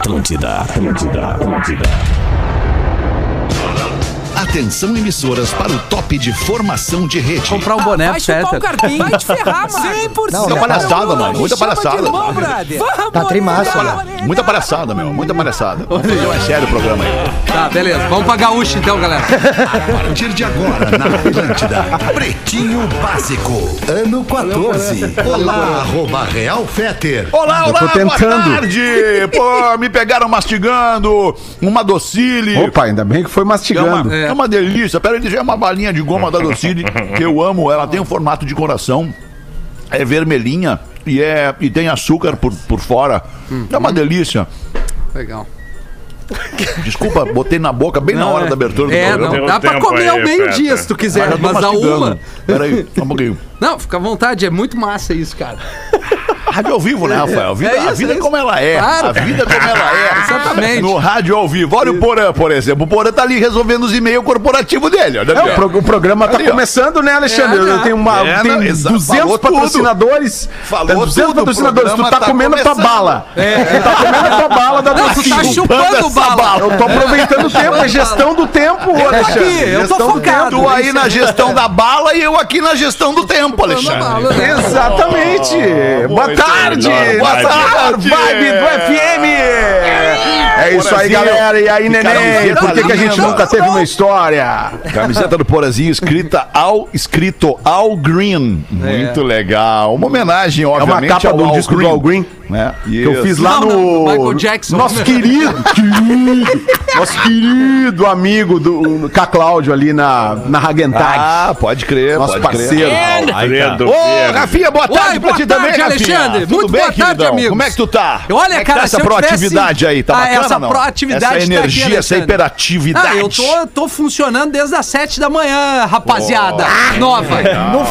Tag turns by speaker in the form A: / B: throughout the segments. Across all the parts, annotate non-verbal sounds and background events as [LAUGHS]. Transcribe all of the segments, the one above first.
A: Atlântida, Atlântida, Atlântida.
B: Atenção emissoras para o top de formação de rede.
C: Comprar um boné
D: Vai
C: pro
D: chupar o carpinho. Vai te ferrar, [LAUGHS] mano. 100%.
E: Não,
B: Muita palhaçada, mano. Muita palhaçada.
E: Tá trimassa, né?
B: Muita palhaçada, meu. Muita palhaçada. Vamos fazer mais sério o programa aí.
C: Tá, beleza. Vamos pra gaúcho então, galera.
B: A partir de agora, na Atlântida, Pretinho Básico, ano 14. Olá, arroba Real Feter. Olá, olá,
F: tô tentando.
B: boa tarde. Pô, me pegaram mastigando uma docile.
F: Opa, ainda bem que foi
B: É uma,
F: mastigando.
B: é uma delícia. Pera, ele já é uma balinha de goma da Docile que eu amo. Ela tem um formato de coração. É vermelhinha e, é, e tem açúcar por, por fora. É uma delícia.
C: Legal.
B: Desculpa, botei na boca bem na hora da abertura do
C: É,
B: programa.
C: não, dá pra comer ao meio-dia se tu
B: Ah,
C: quiser,
B: já tô
C: mas a uma.
B: Pera aí, só um pouquinho. [LAUGHS]
C: Não, fica à vontade, é muito massa isso, cara. [LAUGHS]
B: Rádio ao vivo, né, Rafael? A vida,
C: É isso,
B: a vida
C: é
B: é como ela é.
C: Claro.
B: A vida é como ela é. [LAUGHS]
C: Exatamente.
B: No rádio ao vivo. Olha o Porã, por exemplo. O Porã tá ali resolvendo os e-mails corporativos dele. Olha
F: É, o,
B: ó.
F: pro- o programa tá
B: Ali,
F: começando, né, Alexandre?
C: É, né?
F: Eu tenho uma,
B: É,
F: tem
B: não, exa-
F: 200
B: falou tudo.
F: patrocinadores.
B: Falou
F: tem 200
B: tudo,
F: patrocinadores. Tu tá,
B: tá
F: comendo a tua
B: começando.
F: bala. Tu tá comendo a tua bala da
C: Não, tu tá chupando bala.
B: bala.
F: Eu tô aproveitando o tempo, é gestão do tempo, Alexandre.
C: aqui, eu tô focado.
B: Tu aí na gestão da bala e eu aqui na gestão do tempo, Alexandre.
C: bala, né?
F: Exatamente! Boa
B: muito
F: tarde! Boa tarde! Vibe do FM! É isso aí, galera. E aí, neném? Por que, que a gente
B: linda.
F: nunca teve uma história?
B: Camiseta do Porazinho escrita ao, escrito Al Green. Muito legal. Uma homenagem,
F: É uma
B: obviamente,
F: capa
B: ao
F: do
B: Al
F: disco do
B: Green.
F: Al Green.
B: Né?
F: Que eu fiz lá
C: Não,
F: no.
C: não, Michael Jackson.
F: Nosso querido, [LAUGHS] querido, nosso querido amigo do K. Cláudio ali na, na Hagentag.
B: Ah, pode crer,
F: nosso
B: pode crer.
F: parceiro.
G: Alfredo
B: Ô,
G: Verde.
B: Rafinha, boa tarde
C: Oi,
B: pra
C: boa
B: ti
C: tarde,
B: também, Rafinha.
C: Alexandre.
B: Tudo
C: Muito
B: bem,
C: boa tarde,
B: queridão?
C: amigos.
B: Como é que tu tá?
C: Olha,
B: Como é que
C: cara,
B: tá essa proatividade
C: tivesse-
B: aí, tá
C: Ah,
B: bacana,
C: essa
B: não?
C: proatividade
B: Essa
C: tá aqui,
B: energia, essa hiperatividade.
C: Ah, eu tô, tô funcionando desde as 7 da manhã, rapaziada. Nova.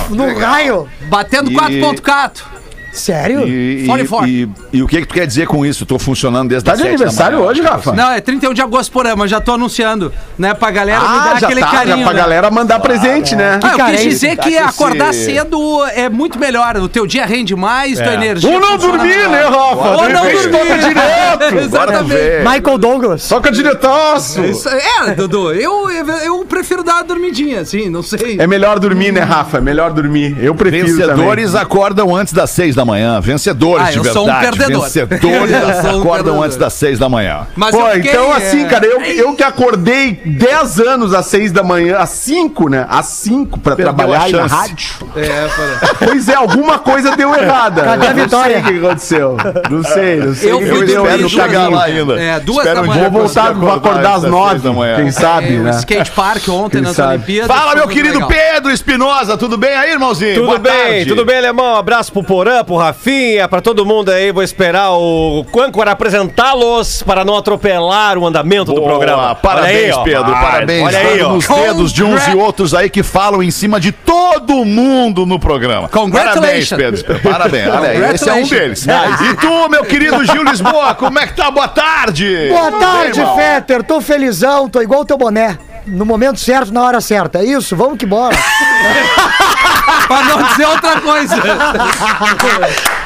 E: No, no raio.
C: Batendo
B: E-
C: 4.4.
E: Sério?
B: E, e,
C: 44.
B: e, e o que que tu quer dizer com isso? Tô funcionando desde
F: Tá
B: as
F: de aniversário
B: manhã.
F: hoje, Rafa?
C: Não, é 31 de agosto por ano, mas já tô anunciando, né? Pra galera me
F: Ah,
C: dar
F: já
C: aquele
F: tá,
C: carinho.
F: já pra
C: né?
F: galera mandar presente, né?
C: Ah, eu quis dizer que
B: Tá com
C: acordar
B: esse-
C: cedo é muito melhor. O teu dia rende mais, tua energia.
F: Ou não dormir, né, Rafa?
C: Ou não dormir.
F: Toca direto. [LAUGHS]
C: Exatamente.
E: Michael Douglas.
F: Toca diretaço.
C: Isso- É, Dudu, eu, eu, eu prefiro dar uma dormidinha, assim, não sei.
F: É melhor dormir, né, Rafa? É melhor dormir. Eu prefiro
B: Vencedores
F: também.
B: acordam antes das seis da manhã. Vencedores
C: Ah,
B: de
C: eu
B: verdade.
C: sou um perdedor.
B: Vencedores [LAUGHS]
C: Eu sou um
B: acordam
C: perdedor.
B: antes das seis da manhã.
C: Mas
F: Pô,
C: fiquei,
F: então
C: é,
F: assim, cara, eu, eu que acordei 10 anos às 6 da manhã, às 5, né? Às 5 pra
B: Perdeu
F: trabalhar na rádio.
C: É, falei.
F: Pois é, alguma coisa deu errada.
E: Cadê a
F: Eu não
E: vitória?
F: sei o que aconteceu. Não sei, não sei.
C: Eu
F: que
C: fui
F: no
B: chegar lá ainda.
C: É, duas
B: Espero
C: da manhã.
F: Vou voltar, vou acordar às
B: às
F: 9,
B: seis da manhã.
F: quem sabe,
C: É,
F: né?
C: skate park ontem
F: Quem
C: nas
F: sabe?
C: Olimpíadas.
B: Fala, meu querido
C: legal.
B: Pedro Espinosa, tudo bem aí, irmãozinho?
H: Tudo
B: Boa
H: bem,
B: tarde.
H: tudo bem, Alemão? Abraço pro Porã, pro Rafinha, pra todo mundo aí. Vou esperar o Quancor apresentá-los para não atropelar o andamento do
B: Boa,
H: programa.
B: Parabéns,
H: aí.
B: Pedro.
H: Vai,
B: parabéns.
H: Olha aí,
B: nos dedos de uns e outros aí que falam em cima de todo mundo no programa. Parabéns. Pedro. Parabéns. Olha aí, esse é um deles. E tu, meu querido Gil Lisboa, como é que tá? Boa tarde.
E: Boa tarde? Fetter. Tô felizão, tô igual o teu boné. No momento certo, na hora certa. É isso, vamos que bora. [LAUGHS]
C: Pra não dizer outra coisa. [LAUGHS]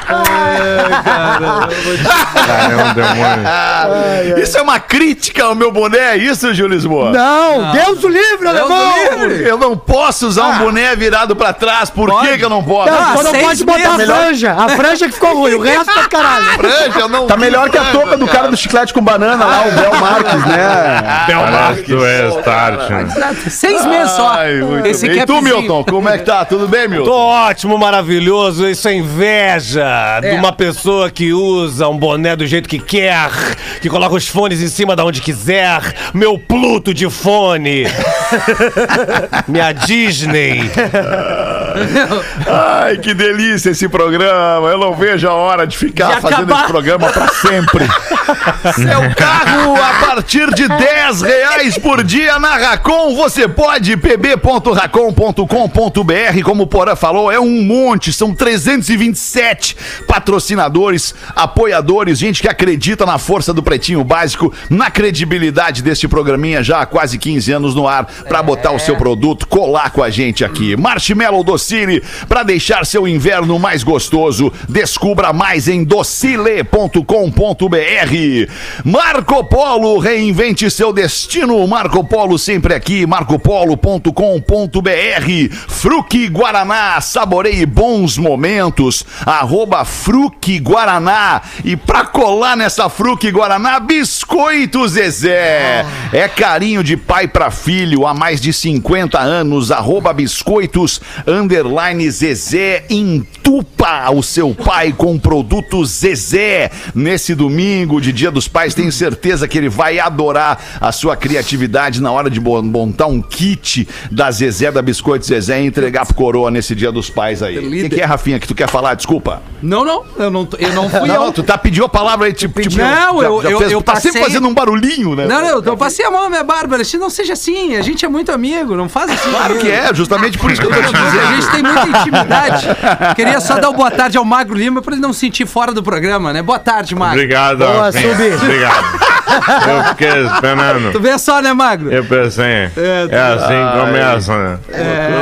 B: Isso é uma crítica ao meu boné, é isso, Gil Lisboa?
E: Não, Deus o livre,
C: Deus
E: alemão.
B: Eu não posso usar um boné virado pra trás. Por que, que eu não posso?
E: Não,
C: Ah,
E: só não pode botar a franja. A franja que ficou ruim, o resto tá caralho. [LAUGHS]
B: Franja, não
F: Tá melhor que a touca do cara do chiclete com banana lá, o Bel Marques, né?
G: Que tu é start.
C: Seis meses só. Esse.
B: E tu,
C: capzinho.
B: Milton, como é que tá? Tudo bem, Milton?
H: Tô ótimo, maravilhoso. Isso é inveja de uma pessoa que usa um boné do jeito que quer, que coloca os fones em cima da onde quiser. Meu Pluto de fone. [LAUGHS] Minha Disney. [LAUGHS]
B: Ai, que delícia esse programa. Eu não vejo a hora de ficar
C: De
B: fazendo
C: acabar.
B: esse programa pra sempre. [LAUGHS] Seu carro a partir de 10 reais por dia na Racon. Você pode pb.racon.com.br. Como o Porã falou, é um monte. São 327 patrocinadores, apoiadores, gente que acredita na força do Pretinho Básico, na credibilidade deste programinha já há quase 15 anos no ar, pra botar o seu produto, colar com a gente aqui. Marshmallow Docile Docile para deixar seu inverno mais gostoso. Descubra mais em docile.com.br. Marco Polo, reinvente seu destino. Marco Polo sempre aqui, marcopolo.com.br. Fruque Guaraná, saboreie bons momentos. Arroba Fruque Guaraná. E pra colar nessa Fruque Guaraná, Biscoito Zezé. É carinho de pai pra filho há mais de 50 anos. Arroba Biscoitos, underline Zezé. Entupa o seu pai com produto Zezé. Nesse domingo de Dia dos Pais, tenho certeza que ele vai adorar a sua criatividade na hora de montar um kit da Zezé, da Biscoito Zezé e entregar pro coroa nesse Dia dos Pais aí. O que, que é, Rafinha, que tu quer falar? Desculpa.
C: Não, não, eu não, eu não fui [LAUGHS]
B: Não,
C: eu.
B: tu tá pediu a palavra aí, tipo, tipo
C: Não,
B: já-
C: eu-
B: já
C: eu-
B: fez-
C: eu
B: tá sempre
C: passei-
B: fazendo um barulhinho, né?
C: Não, não, eu passei a mão na minha Bárbara. Não seja assim, a gente é muito amigo, não faz assim.
B: Claro que é, justamente por isso que eu tô te [LAUGHS] dizendo.
C: Gente tem muita intimidade. Queria só dar uma boa tarde ao Magro Lima pra ele não se sentir fora do programa, né? Boa tarde, Magro.
G: Obrigado,
E: Boa.
G: Obrigado. Eu fiquei esperando.
C: Tu vê só, né, Magro?
G: Eu pensei.
C: É,
G: É assim que começa, né?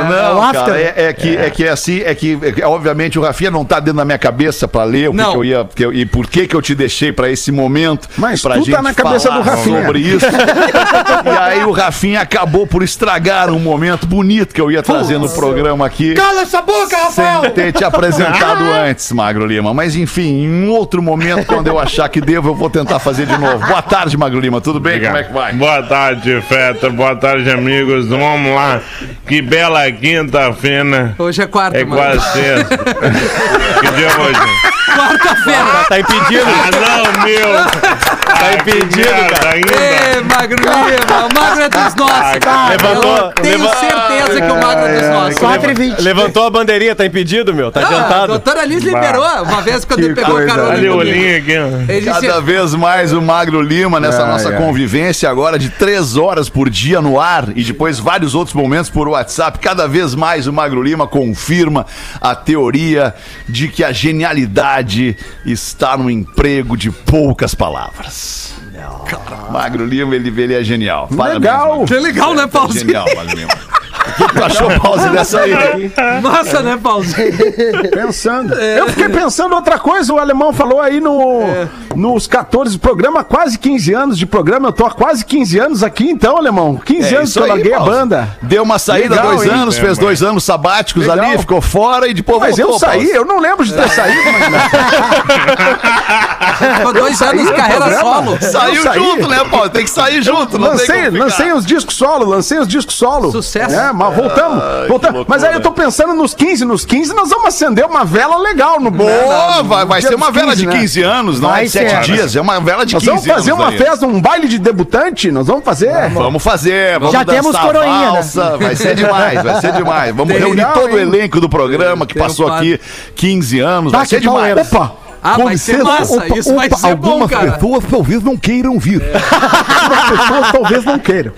B: Não,
E: o after.
B: cara, é, é que, é que é assim, é que, é que, obviamente o Rafinha não tá dentro da minha cabeça pra ler o que,
C: Não.
B: que eu ia, que eu- e por que que eu te deixei pra esse momento.
F: Mas
B: pra
F: tu tá na cabeça do Rafinha.
B: sobre isso. e aí o Rafinha acabou por estragar um momento bonito que eu ia trazer no programa aqui.
E: Cala essa boca, Rafael!
B: Sem ter te apresentado [LAUGHS] antes, Magro Lima. Mas enfim, em um outro momento, quando eu achar que devo, eu vou tentar fazer de novo. Boa tarde, Magro Lima. Tudo bem? Como é que vai?
G: Boa tarde, Feta. Boa tarde, amigos. Vamos lá. Que bela quinta-feira.
C: Hoje é quarta,
G: É quase sexta. [LAUGHS] que dia é hoje?
C: Quarta-feira.
H: Tá impedido.
G: Ah, não, meu. Tá
H: impedido, cara.
G: ainda.
C: Ê, Magro Lima, o Magro é dos nossos.
H: cara. Levantou-
C: Eu tenho
H: leva-
C: certeza que o Magro é dos nossos.
E: 4 e 20.
H: Levantou a bandeirinha, tá impedido, meu. Tá
C: Ah, a
H: adiantado.
C: doutora Liz liberou uma vez quando ele pegou
F: coisa.
C: carona
G: Olha o olhinho aqui.
B: Cada vez mais o Magro Lima nessa nossa convivência agora de três horas por dia no ar e depois vários outros momentos por WhatsApp. Cada vez mais o Magro Lima confirma a teoria de que a genialidade está no emprego de poucas palavras. Magro Lima, ele, ele é genial. Parabéns,
F: Legal.
B: Magro.
C: que legal, né,
B: É
C: Pauzinho?
B: genial, Magro Lima. Que tu achou, Pause, dessa aí?
C: Nossa, né, Pauzinho?
F: Pensando. Eu fiquei pensando outra coisa, o alemão falou aí no, nos 14 programa, quase 15 anos de programa. Eu tô há quase 15 anos aqui, então, alemão. 15
B: É
F: anos que eu larguei a
B: Pause.
F: banda.
B: Deu uma saída
F: Legal,
B: dois
F: hein?
B: anos, fez dois anos sabáticos
F: Legal.
B: ali, ficou fora e depois
F: Mas
B: voltou.
F: eu saí,
B: Pause.
F: eu não lembro de ter saído, mas
C: Ficou dois anos de carreira
F: programa.
C: solo.
B: Saiu
F: Eu
B: junto, né, Paulo? Tem que sair junto, não tem
F: lancei, lancei os discos solo, lancei os discos solo.
C: Sucesso.
F: É, voltamos. voltamos.
B: loucura.
F: Mas aí eu tô pensando nos 15, nos 15 nós vamos acender uma vela legal no bolo.
B: Boa, vai, vai ser uma vela de
F: 15, né?
B: 15 anos, não é
E: Vai
B: de 7
E: ser.
B: dias, é uma vela de
F: Nós
B: 15
F: vamos fazer
B: anos
F: uma
B: aí.
F: festa, um baile de debutante? Nós vamos fazer?
B: Vamos fazer, vamos
E: Já temos coroinha, né?
B: valsa, vai ser demais, vai ser demais. Vamos
F: Tem
B: reunir
F: legal,
B: todo o elenco do programa que
C: Tem
B: passou aqui 15 anos, vai
E: Tá,
B: ser
E: que tal
B: demais.
F: Opa!
C: Ah,
B: Com
C: vai ser
B: licença,
C: massa.
F: opa,
C: Isso vai
F: opa,
C: ser bom,
B: Algumas
C: cara.
B: pessoas talvez não queiram vir,
F: As pessoas talvez não queiram.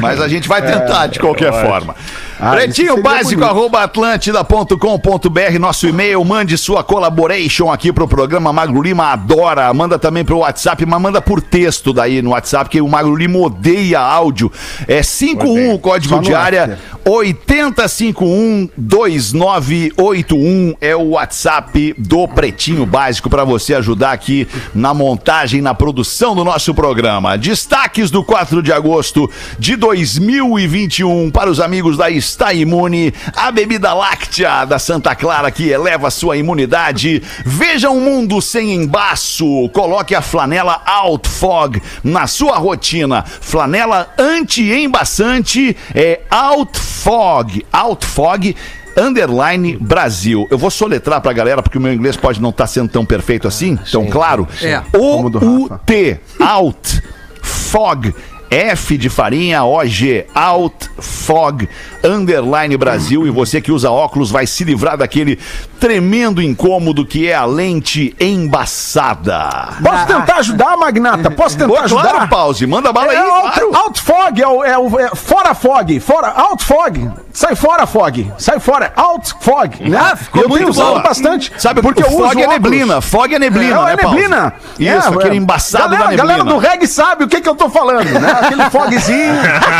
B: mas a gente vai tentar de qualquer forma.
F: Ah,
B: Pretinho básico, arroba atlântida.com.br, nosso e-mail, mande sua collaboration aqui pro programa Magro Lima adora, manda também pro WhatsApp, mas manda por texto daí no WhatsApp, que o Magro Lima odeia áudio. É 51 o código de área,
F: after.
B: 80512981 é o WhatsApp do Pretinho Básico para você ajudar aqui na montagem, na produção do nosso programa. Destaques do 4 de agosto de 2021 para os amigos da Está Imune, a bebida láctea da Santa Clara que eleva sua imunidade. Veja um mundo sem embaço. Coloque a flanela Outfog na sua rotina. Flanela anti-embaçante é Outfog. Outfog underline Brasil. Eu vou soletrar pra galera porque o meu inglês pode não estar sendo tão perfeito assim, tão claro.
C: É.
F: Do Rafa.
B: O-U-T, out, fog, F de farinha, OG, out, fog, underline Brasil. E você que usa óculos vai se livrar daquele tremendo incômodo que é a lente embaçada.
F: Posso tentar ajudar, Magnata? Posso [LAUGHS] tentar
B: Pô,
F: ajudar?
B: claro, pause, manda bala aí.
F: É,
B: claro.
F: out, out fog, é, o, é, o- é fora fog, fora, out fog. Sai fora, Fog. Sai fora. Out Fog, né?
C: Ah, ficou
F: eu tenho usado
C: boa.
F: bastante.
B: Sabe,
F: porque eu
B: fog
F: uso
B: é neblina. Fog é neblina,
F: É,
B: né,
F: é
B: Paulo?
F: neblina.
B: Isso,
F: É,
B: aquele
F: é.
B: embaçado
F: galera,
B: da neblina.
F: galera do reggae sabe o que, que eu tô falando, né? Aquele [LAUGHS] fogzinho,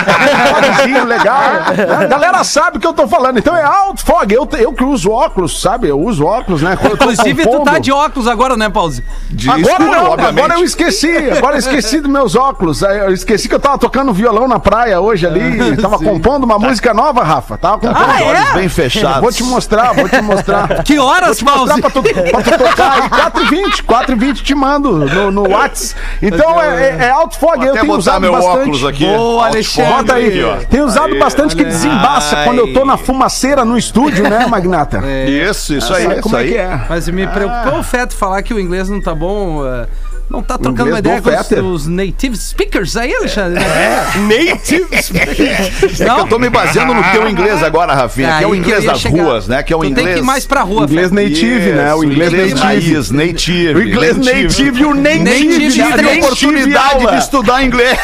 F: aquele fogzinho legal. né? A galera sabe o que eu tô falando. Então é out fog. Eu, eu que uso óculos, sabe? Eu uso óculos, né? Quando eu tô
C: Inclusive, tu tá de óculos agora, né, Pause?
B: De
F: Agora
B: escuro,
F: não,
B: obviamente.
F: agora eu esqueci. Agora eu esqueci dos meus óculos. Eu esqueci que eu tava tocando violão na praia hoje ali. Tava compondo uma música nova, Rafa. Tava.
B: Com os olhos bem fechados.
F: Vou te mostrar, vou te mostrar. [LAUGHS]
C: Que horas,
F: Vou te
C: Pause?
F: pra tu, pra tu tocar aí. 4h20, 4h20 te mando no, no Whats. Então é, é, é Out Fog, eu tenho usado
B: meu
F: bastante.
B: óculos aqui.
C: Boa,
B: Alto
C: Alexandre.
F: Bota aí. Tem usado
B: Aí.
F: bastante que desembaça quando eu tô na fumaceira no estúdio, né, Magnata?
B: Isso, isso aí,
F: Sabe
B: isso
F: como é
B: aí.
F: que é?
C: Mas me preocupou o Feto falar que o inglês não tá bom. eh, Não tá trocando uma
F: inglês
C: ideia com os, os native speakers aí, Alexandre?
H: Native [LAUGHS]
B: É que
C: Não?
B: eu tô me baseando no teu inglês agora, Rafinha, que é o inglês das
C: chegar.
B: ruas, né? Que é o
C: Tu
B: inglês.
C: tem que ir mais pra rua,
F: Inglês
C: Feto.
F: native, né? O
B: Isso,
F: inglês native.
B: raiz, native.
F: O inglês native e o native.
C: Native?
B: Tem
C: native
B: oportunidade
F: aula.
B: de estudar inglês.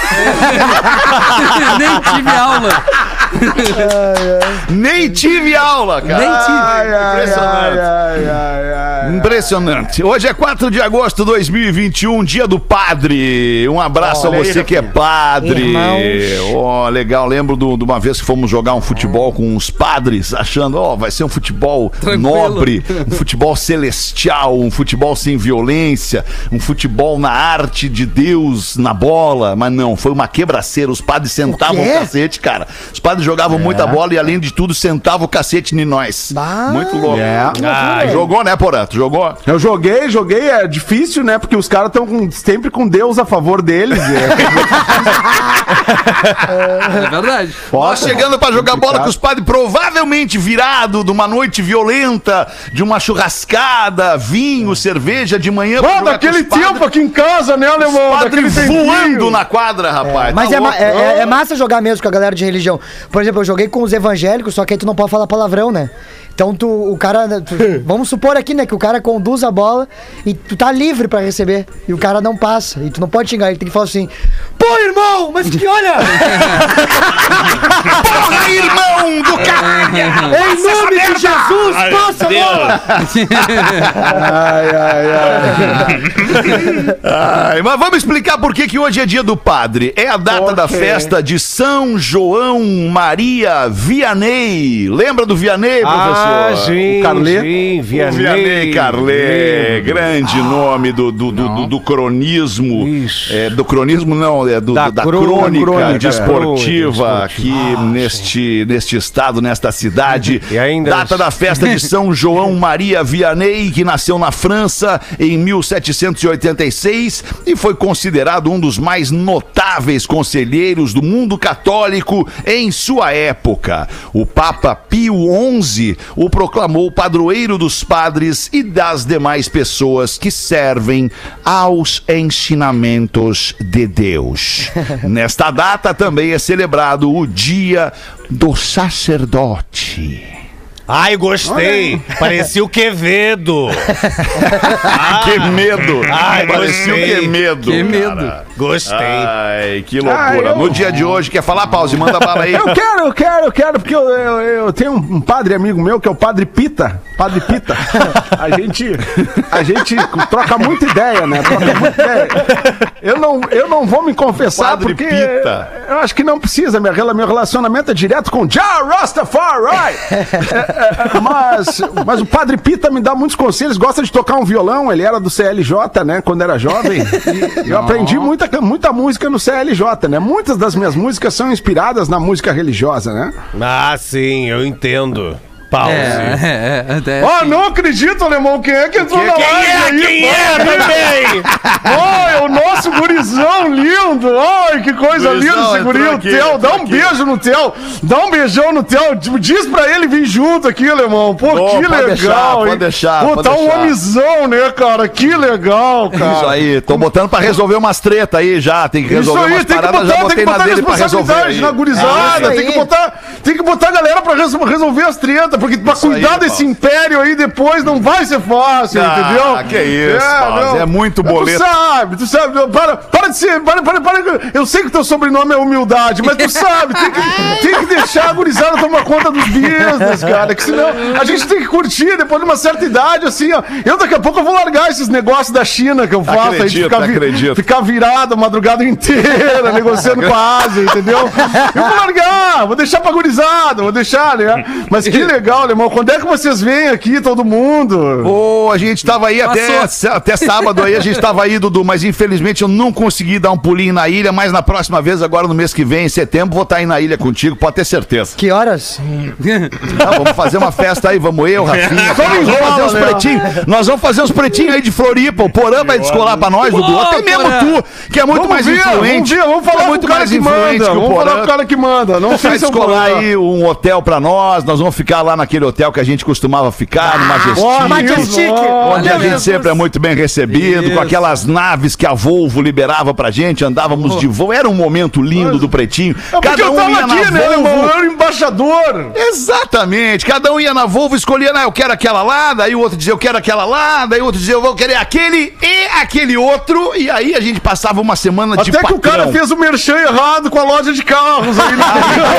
C: Nem tive aula. [LAUGHS]
B: Nem tive aula, cara.
C: Nem tive.
F: Ai,
B: Impressionante.
F: ai, ai.
B: Impressionante. Hoje é 4 de agosto de 2021, dia do padre. Um abraço
F: Olha
B: a
F: aí,
B: você que é padre.
E: Irmãos.
B: Ó, legal. Lembro de uma vez que fomos jogar um futebol com uns padres, achando, ó, vai ser um futebol
C: Tranquilo.
B: nobre, um futebol celestial, um futebol sem violência, um futebol na arte de Deus, na bola. Mas não, foi uma quebraceira. Os padres sentavam o,
E: quê?
B: cacete, cara. Os padres jogavam muita bola e, além de tudo, sentavam o cacete em nós.
E: Bah.
B: Muito louco.
F: É.
B: Ah, jogou, né, Porato? Jogou?
F: Eu joguei, joguei, é difícil, né? Porque os caras estão sempre com Deus a favor deles. É [LAUGHS]
C: É verdade.
B: Nós chegando pra jogar bola com os padres, provavelmente virado de uma noite violenta, de uma churrascada, vinho, cerveja de manhã. pra
F: Pô,
B: os padres.
F: tempo aqui em casa, né,
B: Os
F: alemão?
B: padres
F: Daquele
B: voando
F: tempinho.
B: na quadra, rapaz.
E: Mas
B: tá
E: é, ma-
B: louco.
E: é, é- é massa jogar mesmo com a galera de religião. Por exemplo, eu joguei com os evangélicos, só que aí tu não pode falar palavrão, né? Então tu, o cara. tu- [LAUGHS] vamos supor aqui, né, que o cara conduz a bola e tu tá livre pra receber. E o cara não passa. E tu não pode xingar, ele tem que falar assim: Pô, irmão, mas que olha! [LAUGHS]
B: Porra, irmão do caralho!
E: em nome de Jesus,
G: Ai,
E: passa a bola!
F: Ai, ai, ai. [LAUGHS]
B: Ai, mas vamos explicar por que, que hoje é dia do padre. É a data da
F: Ok.
B: festa de São João Maria Vianney. Lembra do Vianney, professor?
H: Ah, sim,
F: O Carlê?
H: sim,
B: O Vianney Carlé, grande nome do, do, do, do- cronismo. É, do cronismo, não, é do,
H: Da
B: da
H: crônica,
B: crônica, desportiva
H: crônica
B: aqui neste, neste estado, nesta cidade. [LAUGHS]
H: E ainda-
B: Data da festa de São [LAUGHS] João Maria Vianney, que nasceu na França em 1786 e foi considerado um dos mais notáveis conselheiros do mundo católico em sua época. O Papa Pio XI o proclamou padroeiro dos padres e das demais pessoas que servem aos ensinamentos de Deus. [LAUGHS] Nesta data também é celebrado o Dia do Sacerdote.
H: Ai, gostei. Parecia o Quevedo. [LAUGHS]
B: que medo!
H: Ai,
B: Parecia o
H: gostei.
B: que medo!
C: Que medo.
H: Gostei.
B: Ai, que loucura.
F: Ah, eu-
B: No dia de hoje, quer falar, pause? Manda bala aí.
F: Eu quero, eu quero, eu quero, porque eu, eu, eu tenho um padre amigo meu que é o Padre Pita. Padre Pita. A gente, a gente troca muita ideia, né? Troca muita ideia. Eu não, eu não vou me confessar
B: Padre
F: porque
B: Pita.
F: eu acho que não precisa. Minha, meu relacionamento é direto com Ja Rastafari. É, é, é, mas, mas o Padre Pita me dá muitos conselhos. Gosta de tocar um violão. Ele era do CLJ, né? Quando era jovem. E eu aprendi muita, muita música no CLJ, né? Muitas das minhas músicas são inspiradas na música religiosa, né?
H: Ah, sim, eu entendo. Pause. [LAUGHS]
C: É, é, é, é.
F: Ah, não acredito, alemão. Quem é que entrou na
H: Quem
F: live
H: é?
F: aí?
H: Quem é também?
F: Ai, [LAUGHS] é o nosso gurizão lindo. Ai, que coisa
B: Gurizão
F: linda esse guri.
B: entrou
F: O
B: aqui,
F: Theo, dá um
B: aqui.
F: beijo no Theo. Dá um beijão no Theo. Tipo, Diz pra ele vir junto aqui, alemão. Pô, que
B: pode
F: legal.
B: deixar, pode deixar,
F: Pô,
B: pode
F: tá um
B: deixar.
F: homizão, né, cara? Que legal, cara.
B: Isso aí, tô botando pra resolver umas treta aí já. Tem que
F: Isso
B: resolver
F: aí,
B: umas
F: tem que
B: paradas, já
F: botar, tem
B: botei
F: que
B: na
F: botar
B: resolver.
F: responsabilidade na gurizada,
E: É isso
F: tem que botar, tem que botar a galera pra resol- resolver as tretas, porque pra
B: Isso aí,
F: cuidar desse
B: Paulo.
F: império aí depois não vai ser fácil,
B: Ah,
F: entendeu?
B: que isso,
F: não.
B: é muito boleto.
F: Tu sabe, tu sabe, para, para de ser, para, para, para, eu sei que teu sobrenome é humildade, mas tu [LAUGHS] sabe, tem que, tem que deixar a gurizada tomar conta dos business, cara, que senão a gente tem que curtir depois de uma certa idade, assim, ó. Eu daqui a pouco eu vou largar esses negócios da China que eu faço aí, de
B: Acredito,
F: ficar,
B: acredito.
F: ficar virado a madrugada inteira, [LAUGHS] negociando com a Ásia, entendeu? Eu vou largar, vou deixar pra gurizada, vou deixar, né? Mas que [LAUGHS] legal, né, irmão? Quando é que vocês vêm aqui, todo mundo?
B: Ô, a gente tava aí até, até sábado aí, a gente tava aí, Dudu, mas infelizmente eu não consegui dar um pulinho na ilha, mas na próxima vez, agora no mês que vem, em setembro, vou estar aí na ilha contigo, pode ter certeza.
E: Que horas?
B: Tá, vamos fazer uma festa aí, vamos eu, Rafinha. Vamos
F: enrola,
B: fazer uns pretinhos. Nós vamos fazer uns pretinhos aí de Floripa. O Porã vai descolar pra nós, Dudu. Até mesmo
C: Porã.
B: tu, que é muito mais
F: ver,
B: influente.
F: Vamos, ver, vamos falar
B: é
F: com
B: muito
F: o cara
B: mais
F: que
B: influente
F: manda.
B: que o
F: Vamos falar com
B: Porã.
F: o cara que manda. Não sei
B: Vai
F: se
B: descolar aí um hotel pra nós. Nós vamos ficar lá naquele hotel que a gente costumava ficar, no Majestic.
E: Majestic.
B: Onde a gente sempre é muito bem recebido, com aquelas naves que a Volvo liberava pra gente, andávamos de voo. Era um momento lindo do Pretinho.
F: É eu tava
B: ia na
F: aqui, né, irmão?
B: Volvo.
F: Eu era embaixador.
B: Exatamente, cada um ia na Volvo escolhia, ah, eu quero aquela lá, daí o outro dizia eu quero aquela lá, daí o outro dizia eu vou querer aquele e aquele outro, e aí a gente passava uma semana de
F: Até que o cara
B: patrão.
F: fez o merchan errado com a loja de carros aí. né?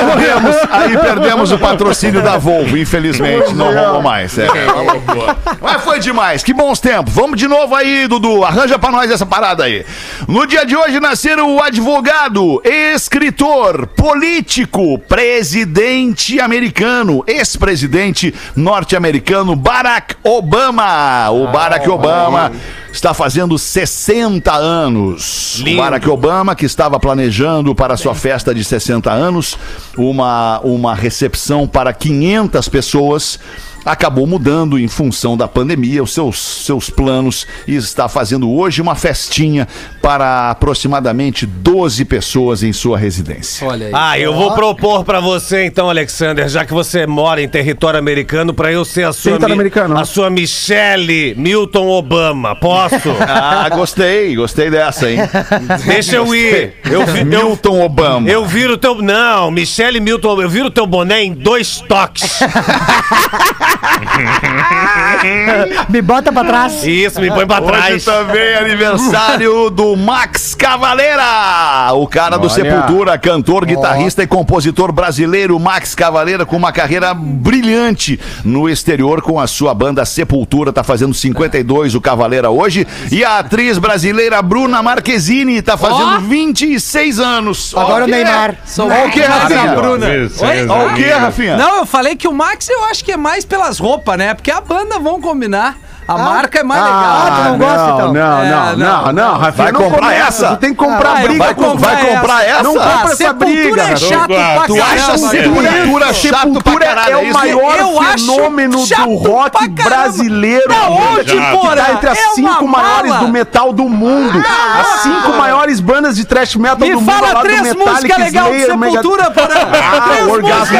B: Perdemos, aí perdemos o patrocínio da Volvo, infelizmente. Não
F: é.
B: rolou mais. É, uma loucura. Mas foi demais, que bons tempos. Vamos de novo aí, Dudu. Arranja pra nós essa parada aí. No dia de hoje nasceram o advogado, escritor, político, presidente americano, ex-presidente norte-americano Barack Obama. O Barack Obama. Está fazendo 60 anos. O Barack Obama, que estava planejando para sua festa de 60 anos uma, uma recepção para 500 pessoas, acabou mudando em função da pandemia os seus, seus planos e está fazendo hoje uma festinha para aproximadamente 12 pessoas em sua residência.
C: Olha aí.
H: Ah, eu vou propor pra você então, Alexander, já que você mora em território americano, pra eu ser a sua
F: Território americano.
H: a sua Michelle Milton Obama. Posso? [LAUGHS]
B: Ah, gostei, gostei dessa, hein? [LAUGHS]
H: Deixa eu ir. Eu, vi- eu,
B: Milton Obama.
H: eu viro teu. Não, Michelle Milton, eu viro teu boné em dois toques. [LAUGHS] [LAUGHS]
E: Me bota pra trás.
H: Isso, me põe pra
B: Hoje
H: trás.
B: também é aniversário do Max Cavaleira, o cara do
F: Olha.
B: Sepultura, cantor, guitarrista e compositor brasileiro. Max Cavaleira com uma carreira brilhante no exterior com a sua banda Sepultura, tá fazendo 52 o Cavaleira hoje. E a atriz brasileira Bruna Marquezine tá fazendo
C: Ó.
B: 26 anos.
E: Agora
B: Ó,
E: o Neymar.
C: Sou
B: o que, Rafinha?
C: Bruna. Oi?
B: o que, Rafinha?
C: Não, eu falei que o Max eu acho que é mais pelas roupas, né? Porque a banda vão combinar. A marca é mais
E: Ah,
C: legal.
E: tu não gosta, então?
F: Não,
C: É,
F: não, não,
C: não,
F: não, Rafinha,
B: Vai
F: não
B: comprar
F: começa,
B: essa?
F: Tu tem que comprar
C: Ah,
F: briga
C: vou
F: com
C: comprar
B: vai comprar essa?
F: Não
C: Ah,
F: compra essa
C: Sepultura
F: briga,
C: é chato pra
B: Tu acha Sepultura chato pra
F: Sepultura
B: caralho?
F: é
B: é
F: o maior fenômeno do rock brasileiro.
C: Da onde,
G: Chato.
C: porra?
F: Tá entre as
C: É
F: cinco maiores
C: mala.
F: do metal do mundo. as cinco maiores bandas de thrash metal
C: Me
F: do mundo. ao
C: fala três músicas legais de Sepultura, porra. [LAUGHS]
F: Ah, Orgasmo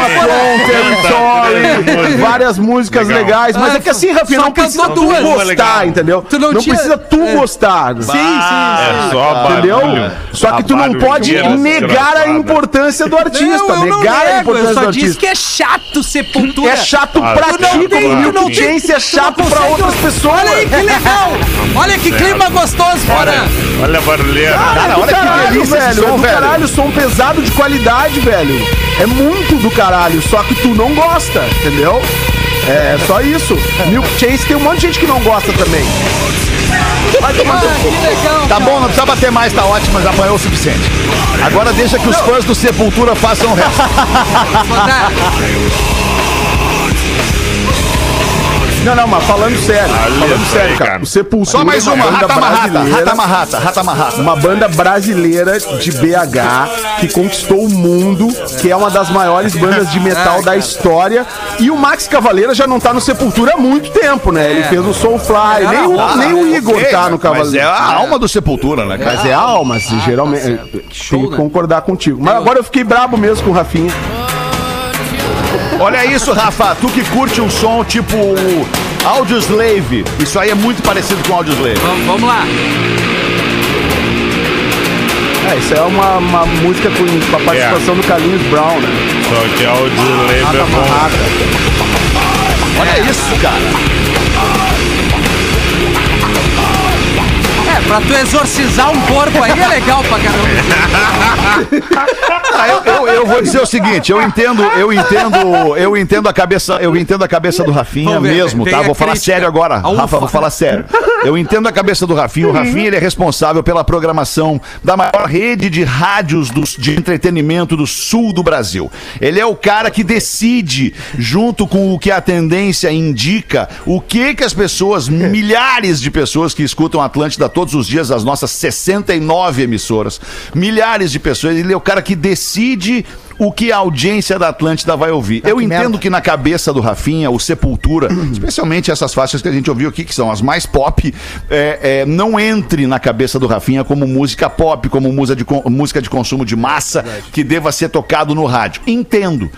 F: Territory, várias músicas legais. Mas
C: Ah,
F: é que assim, Rafinha,
C: só
F: não precisa
C: cantou
F: tu gostar,
G: Legal.
F: entendeu?
C: Tu não tinha-
F: precisa tu
C: é.
F: gostar.
C: Sim, sim, sim.
G: É só
F: Entendeu?
G: barulho.
F: Só que tu não pode
G: de
F: negar a importância do artista.
C: Não, eu não
F: negar a
C: nego, eu
F: importância
C: só
F: do
C: disse
F: artista.
C: que é chato Sepultura.
F: É chato pra
G: tu
F: ti,
G: não
F: como
C: não
F: Chance é chato
C: não
F: pra outras pessoas.
C: Olha aí que legal. Olha que clima gostoso, porra.
G: Olha a barulheira.
B: Cara,
F: do
B: olha que
F: caralho,
B: delícia esse
F: velho.
B: som,
F: é do
B: velho.
F: caralho, som pesado de qualidade, velho. É muito do caralho, só que tu não gosta, entendeu? É só isso. Milk Chase tem um monte de gente que não gosta também. Vai tomar.
C: Que legal.
B: Tá bom, não precisa bater mais, tá ótimo, mas apanhou o suficiente. Agora deixa que os fãs do Sepultura façam o resto. [LAUGHS]
F: Não, não, mas falando sério, falando sério, cara. O Sepultura
B: Só mais
F: é
B: uma,
F: banda
B: Rata Marrata, Rata Marrata, Rata Marrata.
F: Uma banda brasileira de BH que conquistou o mundo, que é uma das maiores bandas de metal [LAUGHS] da história. E o Max Cavaleira já não tá no Sepultura há muito tempo, né? Ele fez o Soulfly, nem o, nem o Igor
B: Ok,
F: tá no
B: Mas é
F: Cavaleira.
B: a alma do Sepultura, né, cara?
F: Mas é a alma, assim, geralmente. é, Tem que
C: né?
F: concordar contigo. Mas agora eu fiquei brabo mesmo com o Rafinha.
B: Olha isso, Rafa, tu que curte um som tipo Audioslave. Isso aí é muito parecido com Audioslave.
C: Vamos, vamos lá.
F: É, isso é uma, uma música com, a participação do Carlinhos Brown, né?
G: Só que é o delay é bom.
B: Olha isso, cara.
C: Pra tu exorcizar um corpo aí é legal pra caramba.
B: Ah, eu, eu- eu vou dizer o seguinte, eu entendo, eu entendo, eu entendo a cabeça, eu entendo a cabeça do Rafinha
C: ver,
B: mesmo,
C: vem
B: tá? Vou falar
C: crítica.
B: sério agora. Rafa, vou falar sério. Eu entendo a cabeça do Rafinha. O Rafinha ele é responsável pela programação da maior rede de rádios do- de entretenimento do sul do Brasil. Ele é o cara que decide, junto com o que a tendência indica, o que que as pessoas, milhares de pessoas que escutam Atlântida todos os dias, as nossas 69 emissoras, milhares de pessoas, ele é o cara que decide o que a audiência da Atlântida vai ouvir. Eu
E: que
B: entendo
E: merda.
B: que na cabeça do Rafinha, o Sepultura, especialmente essas faixas que a gente ouviu aqui, que são as mais pop, é, é, não entre na cabeça do Rafinha como música pop, como música de, música de consumo de massa, que deva ser tocado no rádio. Entendo.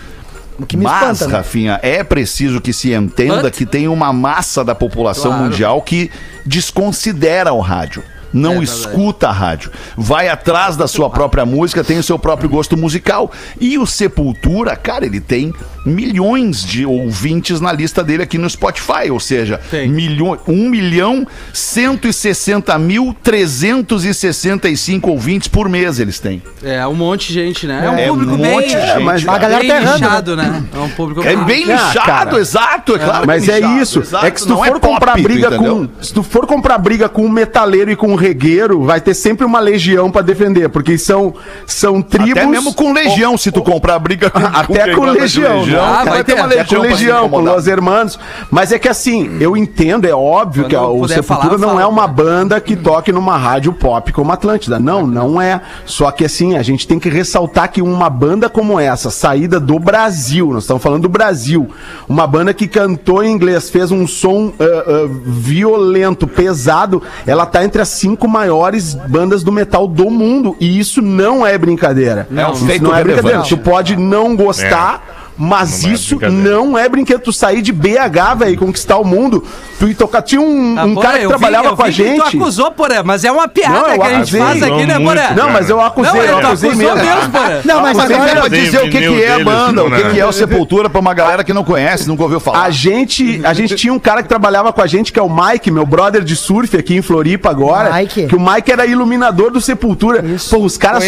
B: Mas,
E: espanta, né?
B: Rafinha, é preciso que se entenda
C: But-
B: que tem uma massa da população
C: Claro.
B: mundial que desconsidera o rádio. Não
C: É verdade.
B: escuta a rádio. Vai atrás da sua própria música, tem o seu próprio gosto musical. E o Sepultura, cara, ele tem milhões de ouvintes na lista dele aqui no Spotify. Ou seja,
C: Tem.
B: milhões, 1 milhão 160 mil 365 ouvintes por mês eles têm.
C: É um monte de gente, né? É um
B: É
C: público
B: um
C: bem,
B: monte de gente,
F: mas
E: a galera
C: bem
E: tá errando,
C: nichado, né? É um público
B: É bem
F: Ah,
B: nichado,
F: cara.
B: exato, é claro. que
F: Mas é
B: nichado,
F: isso.
B: exato.
F: É que se tu for
B: pop,
F: comprar briga
B: entendeu?
F: com. Se tu for comprar briga com um metaleiro e com regueiro, vai ter sempre uma legião pra defender. Porque são, são tribos.
B: Até mesmo com legião, se tu comprar briga com [LAUGHS]
F: Até com
B: gosta de
F: legião.
C: Ah, vai ter,
F: até
B: legião
F: com legião, com. Los Hermanos. Mas é que assim, eu entendo, é óbvio
C: Quando
F: que a- o Sepultura
C: falar,
F: não
C: fala,
F: é uma
C: né?
F: banda que toque numa rádio pop como Atlântida. Não, não é. Só que assim, a gente tem que ressaltar que uma banda como essa, saída do Brasil, nós estamos falando do Brasil, uma banda que cantou em inglês, fez um som ah, ah, violento, pesado, ela tá entre as cinco maiores bandas do metal do mundo. E isso não é brincadeira.
B: É um
F: Isso
B: feito
F: não é brincadeira.
B: relevante.
F: Tu pode não gostar. Mas
G: Não é
F: isso
G: brincadeira.
F: não é brinquedo. Tu sair de BH, velho, e conquistar o mundo. Tu ir tocar. Tinha um,
C: Ah,
F: um cara que
C: eu vi-
F: trabalhava
C: eu
F: com a
C: vi que
F: gente.
C: Tu acusou, Porã, mas é uma piada
F: Não, eu
C: que a gente
F: acusei.
C: faz aqui, né,
G: muito,
F: Não, mas eu acusei,
C: Não,
F: eu
C: ele
F: acusei
C: acusou
F: mesmo.
C: mesmo.
E: Não, mas agora.
G: Tem
B: dizer o que, que é a banda, o que,
G: né?
B: que é o Sepultura pra uma galera que não conhece, nunca ouviu falar.
F: A gente, a gente tinha um cara que trabalhava com a gente, que é o Mike, meu brother de surf aqui em Floripa agora.
E: Mike.
F: Que o Mike era iluminador do Sepultura. Pô, os caras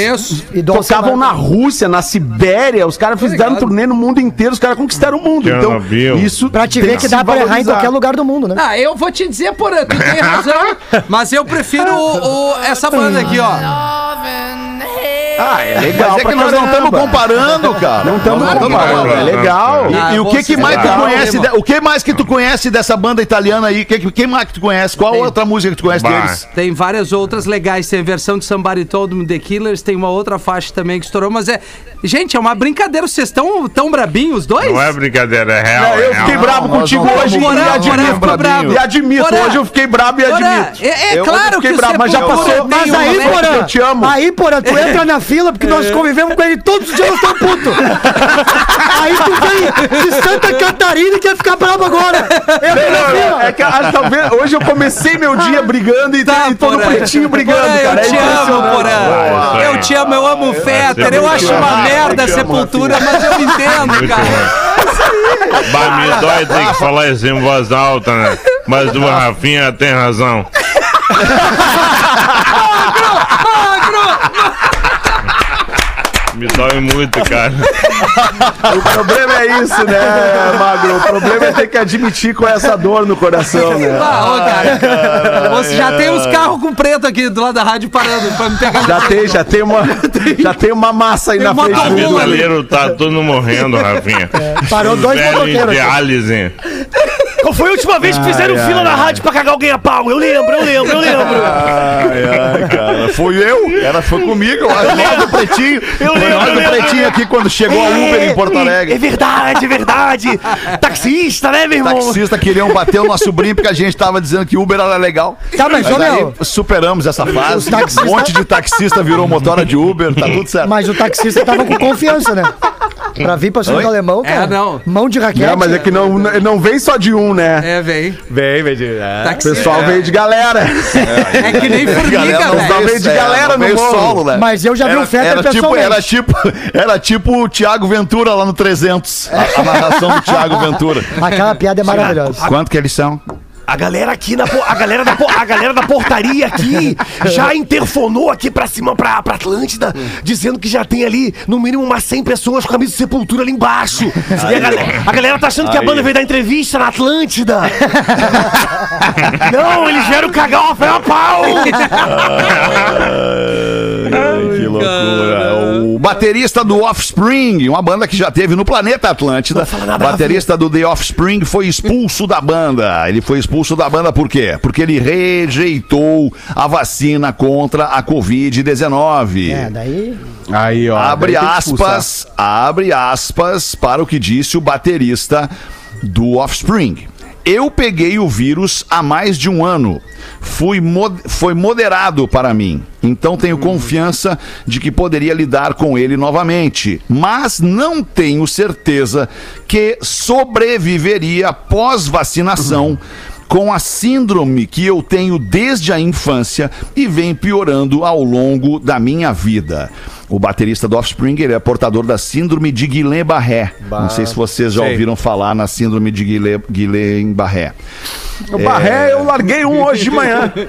F: tocavam na Rússia, na Sibéria, os caras fizeram
C: ligado.
F: turnê no mundo inteiro, os caras conquistaram o mundo. Então, isso
E: Pra te
F: tem
E: ver que
F: se
E: dá pra errar em qualquer lugar do mundo, né?
C: Ah, eu vou te dizer, Porã, tu tem razão, mas eu prefiro o- o- essa banda aqui, ó.
F: Ah, é legal.
B: Mas é que nós não estamos
F: caramba.
B: comparando, cara.
F: Não estamos comparando, é legal.
C: Ah,
B: E, e o que, que mais tu conhece? de- o que mais que tu conhece dessa banda italiana aí? Que, que- quem mais que tu conhece? Qual
C: Tem.
B: outra música que tu conhece
G: Bah.
B: deles?
C: Tem várias outras legais. Tem a versão de Somebody Told Me The Killers. Tem uma outra faixa também que estourou. Mas é. Gente, é uma brincadeira. Vocês estão tão brabinhos os dois?
G: Não é brincadeira, é real.
F: Não, eu
G: é
F: fiquei
B: nós
F: contigo
B: não
F: hoje e
C: Porã, Porã
F: admito.
C: ficou bravo.
F: E admito,
C: Porã,
F: hoje eu fiquei bravo e
C: Porã,
F: admito.
C: É, é
B: Eu-
C: claro
F: eu fiquei
C: que
F: bravo, mas já passou.
E: Mas aí, Porã,
F: eu te amo.
E: aí, Porã, tu entra na [LAUGHS] fila porque nós convivemos com ele todos os dias, nós estamos putos. [LAUGHS] aí tu vem de Santa Catarina e quer ficar bravo agora. Na
F: Não,
E: fila.
F: é que acho, talvez hoje eu comecei meu dia brigando e,
C: Tá,
F: e tô no
C: Porã.
F: pretinho brigando,
C: Porã,
F: cara.
C: Eu
F: É
C: te amo. Porã.
G: Ah, isso
C: Eu te amo, eu amo o Fetter. Eu acho uma merda a
F: eu
C: sepultura, mas eu entendo, cara.
G: Bah, me dói ter que falar isso em voz alta, né? Mas o Rafinha tem razão. [LAUGHS] Me dói muito, cara. [LAUGHS]
F: O problema é isso, né, Magro? O problema é ter que admitir com essa dor no coração, né?
C: Ah, ô, cara. Você já tem uns carros com preto aqui do lado da rádio parando pra me pegar.
F: Já tem, já tem uma, [LAUGHS] já tem uma massa aí
C: Tem
F: na frente
C: ali.
G: Metaleiro tá todo morrendo, Rafinha.
E: Parou dois motoqueiros.
I: Qual foi a última vez que fizeram fila na rádio pra cagar alguém a pau? Eu lembro, eu lembro, eu lembro. [LAUGHS]
B: Ai, ai, cara. Foi eu? Era, foi comigo, eu acho. Nós do Pretinho.
I: Eu
B: Foi
I: lembro, eu
B: do
I: lembro.
B: Pretinho aqui quando chegou a Uber em Porto
I: É
B: Alegre.
I: verdade, é verdade. Taxista, né, meu irmão?
B: Taxista queriam bater o nosso brinco porque a gente tava dizendo que Uber era legal.
E: Tá, mas, ô,
B: aí
E: meu,
B: superamos essa fase.
E: Os taxistas-
B: Um monte de taxista virou motora de Uber, tá tudo certo.
E: mas o taxista tava com confiança, né? Pra vir pra cima do alemão,
C: É,
E: cara.
C: não.
E: Mão de raquete.
F: Não, mas é que não, não vem só de um, né?
C: É, vem.
F: Vem, vem de. O
C: Taxista.
F: pessoal veio de galera.
C: É que nem formiga,
B: Galera, não
C: velho.
F: veio de
B: é,
F: galera no morro.
B: solo, né?
E: Mas eu já vi o Fetter
B: era tipo,
E: pessoalmente.
B: era tipo, era tipo o Thiago Ventura lá no 300. A, a narração do Thiago Ventura.
E: Aquela piada é maravilhosa.
B: Quanto que eles são?
I: A galera aqui na a galera da a galera da portaria aqui já interfonou aqui pra cima pra, pra Atlântida, dizendo que já tem ali no mínimo umas 100 pessoas com camisa de sepultura ali embaixo. E a galera, a galera tá achando que a
B: Aí.
I: banda veio dar entrevista na Atlântida. [LAUGHS] Não, eles vieram cagar o Rafael a pau.
B: Ai, que loucura. O baterista do Offspring, uma banda que já teve no planeta Atlântida.
I: nada,
B: baterista do The Offspring foi expulso da banda. Ele foi expulso da banda por quê? Porque ele rejeitou a vacina contra a Covid-19.
E: É, daí.
F: Aí, ó.
B: Abre aspas, abre aspas para o que disse o baterista do Offspring. Eu peguei o vírus há mais de um ano. Fui mo- foi moderado para mim. Então tenho confiança de que poderia lidar com ele novamente. Mas não tenho certeza que sobreviveria pós-vacinação [LAUGHS] com a síndrome que eu tenho desde a infância e vem piorando ao longo da minha vida. O baterista do Offspring ele é portador da síndrome de Guillain-Barré. Não sei se vocês já
H: sei.
B: ouviram falar na síndrome de Guillain- Guillain-Barré.
F: O Barré, eu larguei um hoje de manhã. [LAUGHS]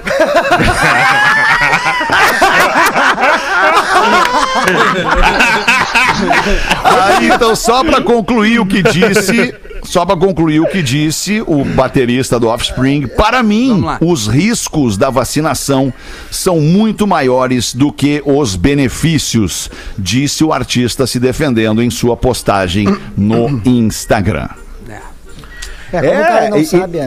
B: Aí, então, só pra concluir o que disse, só pra concluir o que disse o baterista do Offspring, para mim, os riscos da vacinação são muito maiores do que os benefícios, disse o artista se defendendo em sua postagem no Instagram.
E: É, como
F: É,
E: o cara não
F: e-
E: sabe. é.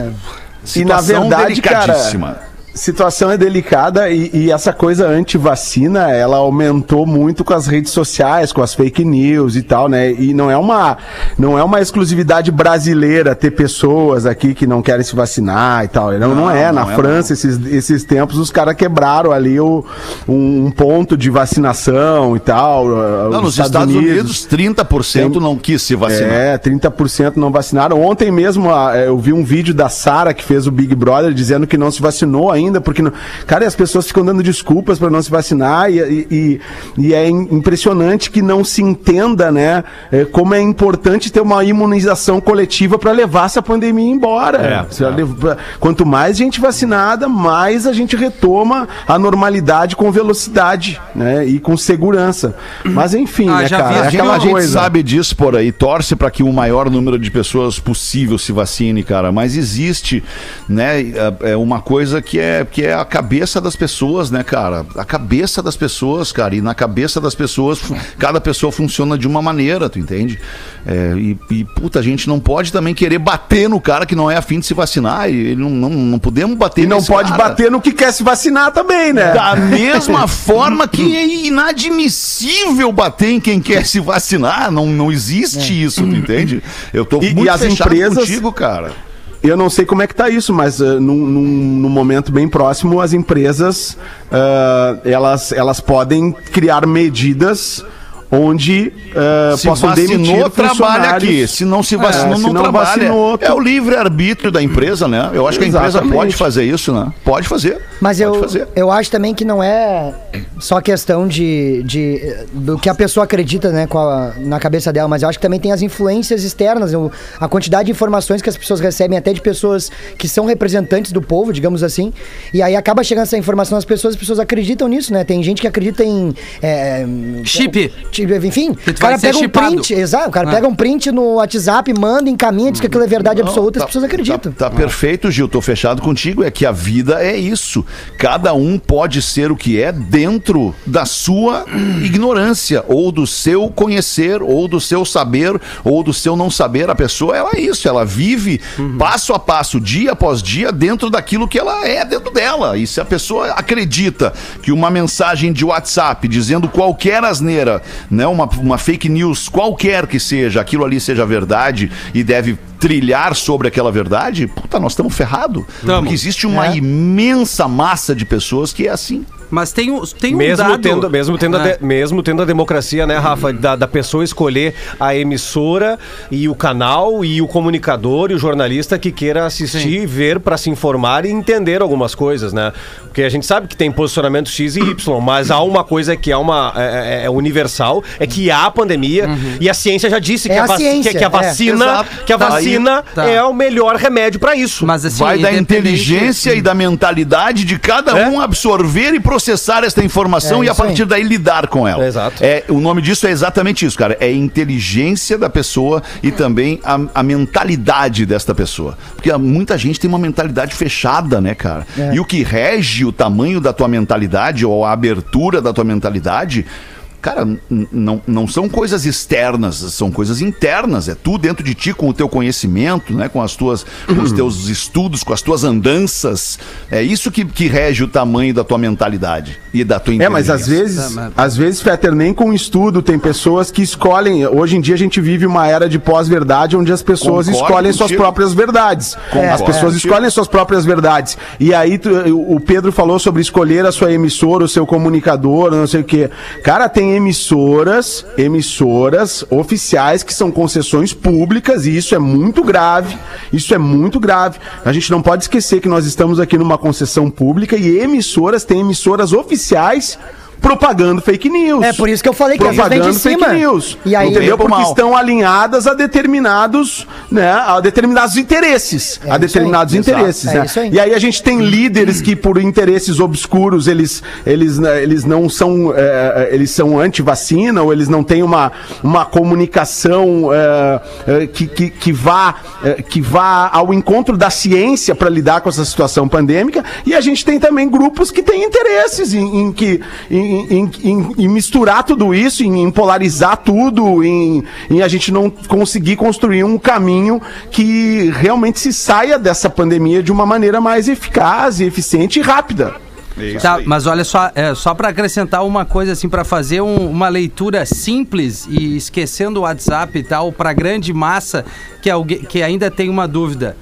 F: E na
B: Situação
F: verdade, cara,
B: delicadíssima.
F: Situação é delicada e, e essa coisa anti-vacina, ela aumentou muito com as redes sociais, com as fake news e tal, né? E não é uma, não é uma exclusividade brasileira ter pessoas aqui que não querem se vacinar e tal. Não, não, é.
B: não
F: Na
B: é,
F: França, esses, esses tempos, os caras quebraram ali o, um, um ponto de vacinação e tal. uh,
B: Não,
F: os
B: nos Estados, Unidos, 30% não quis se vacinar.
F: é, 30% não vacinaram. Ontem mesmo ah, eu vi um vídeo da Sara que fez o Big Brother dizendo que não se vacinou ainda, porque, não... cara, as pessoas ficam dando desculpas para não se vacinar e, e, e- é im- impressionante que não se entenda, né, eh, como é importante ter uma imunização coletiva para levar essa pandemia embora.
B: É,
F: leva- Quanto mais gente vacinada, mais a gente retoma a normalidade com velocidade, né, e com segurança. Mas enfim,
C: Ah,
F: né,
C: já
F: cara,
C: vi
F: é
B: A gente,
F: aquela
B: a gente
F: coisa.
B: sabe disso por aí, torce para que o maior número de pessoas possível se vacine, cara. Mas existe, né, é é uma coisa que é, que é a cabeça das pessoas, né, cara? A cabeça das pessoas, cara. E na cabeça das pessoas, cada pessoa funciona de uma maneira, tu entende? É, e, e, puta, a gente não pode também querer bater no cara que não é afim de se vacinar. E ele não, não, não podemos bater
F: E não
B: nesse
F: pode
B: cara.
F: bater no que quer se vacinar também, né?
B: Da [LAUGHS] mesma forma que é inadmissível bater em quem quer se vacinar. Não, não existe isso, tu entende? Eu tô
F: E-
B: muito
F: e as
B: fechado
F: empresas-
B: contigo, cara.
F: Eu não sei como é que tá isso, mas uh, num, num- num momento bem próximo, as empresas uh, elas, elas podem criar medidas onde uh,
B: Se
F: possam demitir
B: trabalha aqui. Se não se vacinou,
F: É, se
B: não,
F: não
B: trabalha.
F: vacinou,
B: É o livre-arbítrio da empresa, né? Eu acho que a empresa
F: Exatamente.
B: pode fazer isso, né? Pode fazer.
E: Mas
B: pode
E: eu,
B: fazer.
E: eu acho também que não é só questão de, de do que a pessoa acredita né, com a- na cabeça dela, mas eu acho que também tem as influências externas, o- a quantidade de informações que as pessoas recebem, até de pessoas que são representantes do povo, digamos assim, e aí acaba chegando essa informação às pessoas, as pessoas acreditam nisso, né? Tem gente que acredita em. é,
C: Chip.
E: Tipo, enfim, o cara pega um
C: chipado.
E: print, exato, o cara
C: Ah.
E: pega um print no WhatsApp, manda, encaminha, diz que aquilo é verdade absoluta, as pessoas acreditam.
B: Tá, tá perfeito, Gil. Tô fechado contigo. É que a vida é isso. Cada um pode ser o que é dentro da sua ignorância, ou do seu conhecer, ou do seu saber, ou do seu não saber. A pessoa, ela é isso. Ela vive passo a passo, dia após dia, dentro daquilo que ela é dentro dela. E se a pessoa acredita que uma mensagem de WhatsApp dizendo qualquer asneira, né, uma, uma fake news, qualquer que seja, aquilo ali seja verdade e deve trilhar sobre aquela verdade, puta, nós estamos ferrados. Porque existe uma
E: É.
B: imensa massa de pessoas que é assim.
C: Mas tem, um- tem um
H: Mesmo
C: dado...
H: tendo, mesmo, tendo a
C: Ah.
H: de- mesmo tendo a democracia, né, Rafa, da, da pessoa escolher a emissora e o canal e o comunicador e o jornalista que queira assistir, ver para se informar e entender algumas coisas, né? Porque a gente sabe que tem posicionamento X e Y, mas há uma coisa que é uma é, é- é universal, é que há a pandemia e a ciência já disse que,
E: É
H: a,
E: ciência,
H: que, que a
E: é.
H: vacina,
B: Exato.
H: que a
B: Tá aí.
H: vacina
C: Tá.
H: é o melhor remédio para isso.
C: Mas assim,
B: Vai da inteligência e da mentalidade de cada
H: É.
B: um absorver e processar esta informação
E: É
B: e a
E: isso aí.
B: partir daí lidar com ela.
H: Exato.
B: É, o nome disso é exatamente isso, cara. É inteligência da pessoa e também a, a mentalidade desta pessoa. Porque muita gente tem uma mentalidade fechada, né, cara? E o que rege o tamanho da tua mentalidade ou a abertura da tua mentalidade. Cara, não, não são coisas externas, são coisas internas. É tu dentro de ti, com o teu conhecimento, né? Com as tuas, com os teus estudos, com as tuas andanças. É isso que, que rege o tamanho da tua mentalidade e da tua
F: É, mas às vezes, às vezes, Fetter, nem com estudo tem pessoas que escolhem. Hoje em dia a gente vive uma era de pós-verdade onde as pessoas
B: Concordo
F: escolhem suas
B: contigo.
F: próprias verdades. as pessoas escolhem suas próprias verdades. E aí tu- o Pedro falou sobre escolher a sua emissora, o seu comunicador, não sei o quê. Cara, tem emissoras, emissoras oficiais que são concessões públicas e isso é muito grave. Isso é muito grave. A gente não pode esquecer que nós estamos aqui numa concessão pública e emissoras têm emissoras oficiais propagando fake news.
E: É por isso que eu falei que
F: propagando fake news.
E: E aí-
F: entendeu? Porque
B: mal.
F: estão alinhadas a determinados, né, a determinados interesses,
E: É
F: a determinados interesses,
E: Exato. É
F: né?
E: isso aí.
F: E aí a gente tem líderes que por interesses obscuros eles eles, né, eles não são é, eles são anti-vacina ou eles não têm uma, uma comunicação é, é, que, que, que vá é, que vá ao encontro da ciência para lidar com essa situação pandêmica e a gente tem também grupos que têm interesses em, em que em, em- em- em misturar tudo isso em, em polarizar tudo em, em a gente não conseguir construir um caminho que realmente se saia dessa pandemia de uma maneira mais eficaz eficiente e rápida.
C: Tá, mas olha só, é, só para acrescentar uma coisa assim, para fazer um- uma leitura simples e esquecendo o WhatsApp e tal, para grande massa que, alguém, que ainda tem uma dúvida.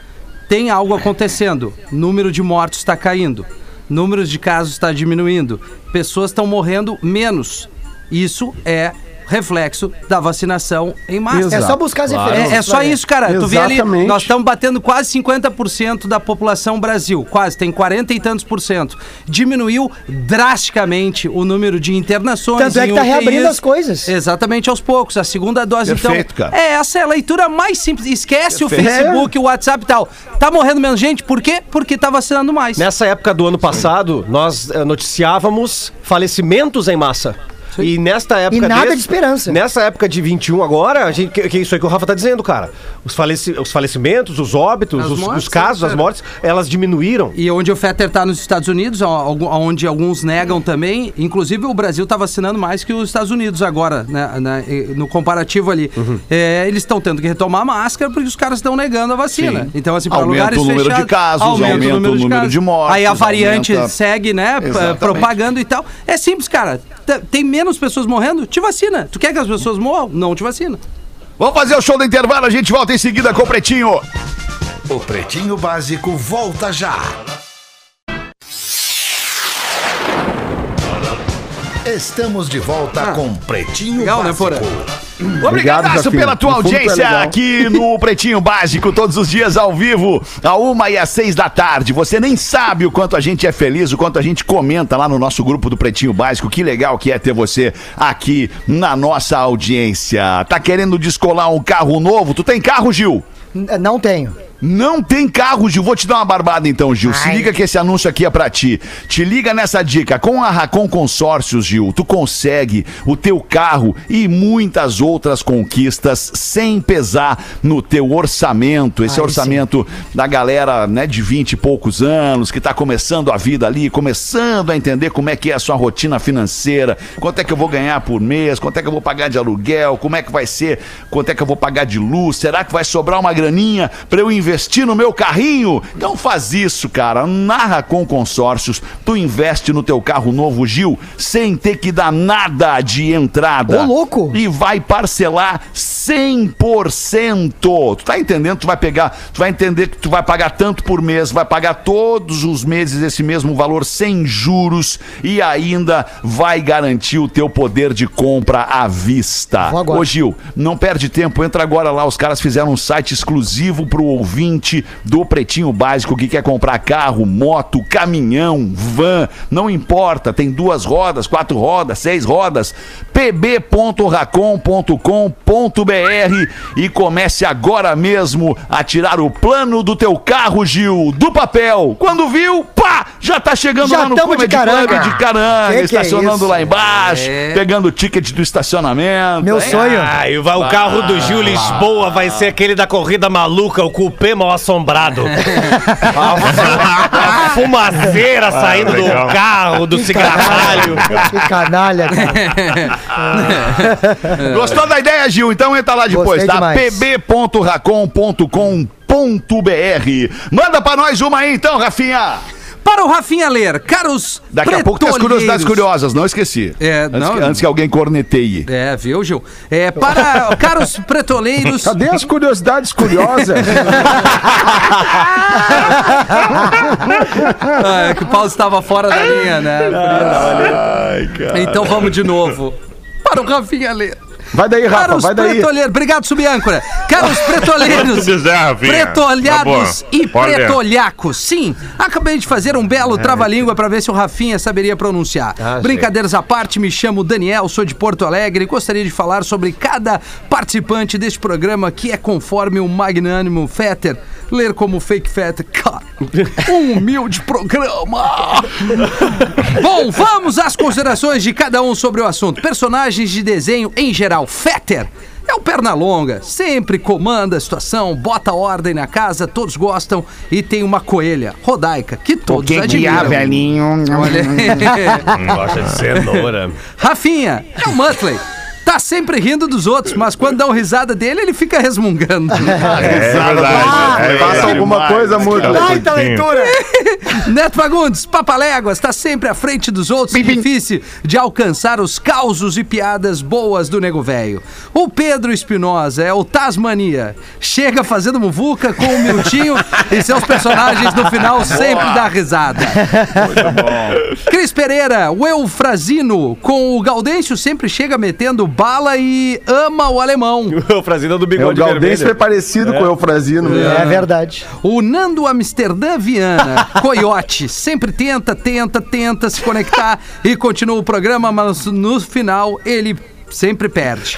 C: Tem algo acontecendo, número de mortos está caindo, número de casos está diminuindo, pessoas estão morrendo menos. Isso é reflexo da vacinação em massa.
E: É só buscar as referências.
C: É, é só isso, cara. Tu vê ali,
F: Exatamente.
C: nós estamos batendo quase 50% da população Brasil. Quase, tem 40 e tantos por cento. Diminuiu drasticamente o número de internações.
E: Tanto é que tá
C: UTIs.
E: reabrindo as coisas.
C: Exatamente, aos poucos. A segunda dose,
B: Perfeito,
C: então.
B: cara.
C: É, essa é a leitura mais simples. Esquece o
B: Perfeito.
C: Facebook, o WhatsApp e tal. Tá morrendo menos gente, por quê? Porque tá vacinando mais.
H: Nessa época do ano passado, nós eh, noticiávamos falecimentos em massa. E nesta época.
E: E nada de esperança.
H: Nessa época de 21 agora, a gente, que, que é isso aí que o Rafa tá dizendo, cara. Os, faleci, os falecimentos, os óbitos, os,
C: mortes,
H: os casos, as mortes, elas diminuíram.
C: E onde o Fetter tá nos Estados Unidos, onde alguns negam também, inclusive o Brasil tá vacinando mais que os Estados Unidos agora, né, né, no comparativo ali.
B: Uhum.
C: É, eles estão tendo que retomar a máscara porque os caras estão negando a vacina.
B: Sim.
C: Então, assim, para
B: Aumenta
C: lugares
B: o número de
C: fechados,
B: casos, aumenta o número de mortes,
C: Aí a variante
B: aumenta-
C: segue, né,
B: Exatamente.
C: propagando e tal. É simples, cara. Tem menos pessoas morrendo? Te vacina. Tu quer que as pessoas morram? Não te vacina.
B: Vamos fazer o show do intervalo, a gente volta em seguida com o Pretinho.
J: O Pretinho Básico volta já. Estamos de volta com Pretinho
C: legal, né,
J: Básico.
C: Porã?
B: Obrigado
F: Rafinha.
B: pela tua
F: é
B: audiência aqui no [LAUGHS] Pretinho Básico, todos os dias ao vivo, a uma e às seis da tarde. Você nem sabe o quanto a gente é feliz, o quanto a gente comenta lá no nosso grupo do Pretinho Básico. Que legal que é ter você aqui na nossa audiência. Tá querendo descolar um carro novo? Tu tem carro, Gil?
E: N- Não tenho.
B: Não tem carro, Gil. Vou te dar uma barbada então, Gil. Se
E: Ai.
B: liga que esse anúncio aqui é pra ti. Te liga nessa dica. Com a Racon Consórcios, Gil, tu consegue o teu carro e muitas outras conquistas sem pesar no teu orçamento. Esse
E: Aí
B: orçamento da galera, né, de 20 e poucos anos, que tá começando a vida ali, começando a entender como é que é a sua rotina financeira, quanto é que eu vou ganhar por mês, quanto é que eu vou pagar de aluguel, como é que vai ser, quanto é que eu vou pagar de luz, será que vai sobrar uma graninha pra eu investir investir no meu carrinho? Então faz isso, cara. Narra com consórcios. Tu investe no teu carro novo, Gil, sem ter que dar nada de entrada.
E: Ô, louco!
B: E vai parcelar 100%. Tu tá entendendo? Tu vai pegar, tu vai entender que tu vai pagar tanto por mês, vai pagar todos os meses esse mesmo valor sem juros e ainda vai garantir o teu poder de compra à vista. Ô Gil, não perde tempo, entra agora lá. Os caras fizeram um site exclusivo pro ouvinte do Pretinho Básico que quer comprar carro, moto, caminhão, van, não importa, tem duas rodas, quatro rodas, seis rodas. pb.racon.com.br e comece agora mesmo a tirar o plano do teu carro, Gil, do papel. Quando viu, pá, já tá chegando
E: Já
B: lá no
E: tamo de
B: Comedy Club
E: caranga.
B: de caranga,
E: Que que é
B: estacionando lá embaixo,
C: É.
B: pegando o ticket do estacionamento.
E: Meu
B: hein?
E: sonho.
H: Ah, e vai- o carro do Gil Lisboa vai ser aquele da corrida maluca, o cupê mal assombrado. [LAUGHS] a, fumaceira saindo do carro, do cigarralho.
E: Que canalha, cara. [LAUGHS]
B: Gostou da ideia, Gil? Então entra lá depois,
E: Gostei
B: tá? pb.racon.com.br. Manda pra nós uma aí então, Rafinha.
C: Para o Rafinha ler, caros
B: Daqui a pouco tem as curiosidades curiosas, não esqueci.
C: É,
B: antes,
C: não-
B: que, antes que alguém corneteie.
C: É, viu, Gil? É, para caros pretoleiros. [LAUGHS]
F: Cadê as curiosidades curiosas? [LAUGHS]
C: Ah, é que o Paulo estava fora da linha, né?
B: Ai, cara.
C: Então vamos de novo. Para o Rafinha ler.
F: Vai daí, Rafa,
C: Para os
F: vai daí.
C: pretoleiros. Obrigado, subâncora. Caros. [LAUGHS] [LAUGHS] Pretolhados
G: Tá bom.
C: e pretolhacos. Sim, acabei de fazer um belo trava-língua pra ver se o Rafinha saberia pronunciar. Brincadeiras à parte, me chamo Daniel, sou de Porto Alegre e gostaria de falar sobre cada participante deste programa que é conforme o magnânimo Fetter. Ler como fake Fetter. Cara, um humilde programa. Bom, vamos às considerações de cada um sobre o assunto. Personagens de desenho em geral. Fetter é o perna longa, sempre comanda a situação, bota ordem na casa, todos gostam e tem uma coelha, Rodaica, que todos admiram. Olha aí.
H: Gosta de cenoura.
C: Rafinha é o Muttley. Tá sempre rindo dos outros, mas quando dão risada dele, ele fica resmungando. [LAUGHS]
G: É verdade. é
F: Faça
G: verdade.
F: alguma coisa, Mudo.
E: Baita leitura. [LAUGHS]
C: Neto Fagundes, Papaléguas, tá sempre à frente dos outros, difícil de alcançar os causos e piadas boas do nego velho. O Pedro Espinosa é o Tasmania. Chega fazendo muvuca com o Miltinho e seus personagens no final sempre dá risada. Cris Pereira, o Eufrazino, com o Gaudêncio sempre chega metendo bala e ama o alemão. [LAUGHS]
H: o Frazino do
F: É, o
H: bigode
F: é
H: vermelho.
F: parecido com o Eufrazino mesmo.
E: É verdade.
C: O Nando Amsterdã Viana, [LAUGHS] Coyote, sempre tenta, tenta, tenta se conectar e continua o programa, mas no final ele sempre perde.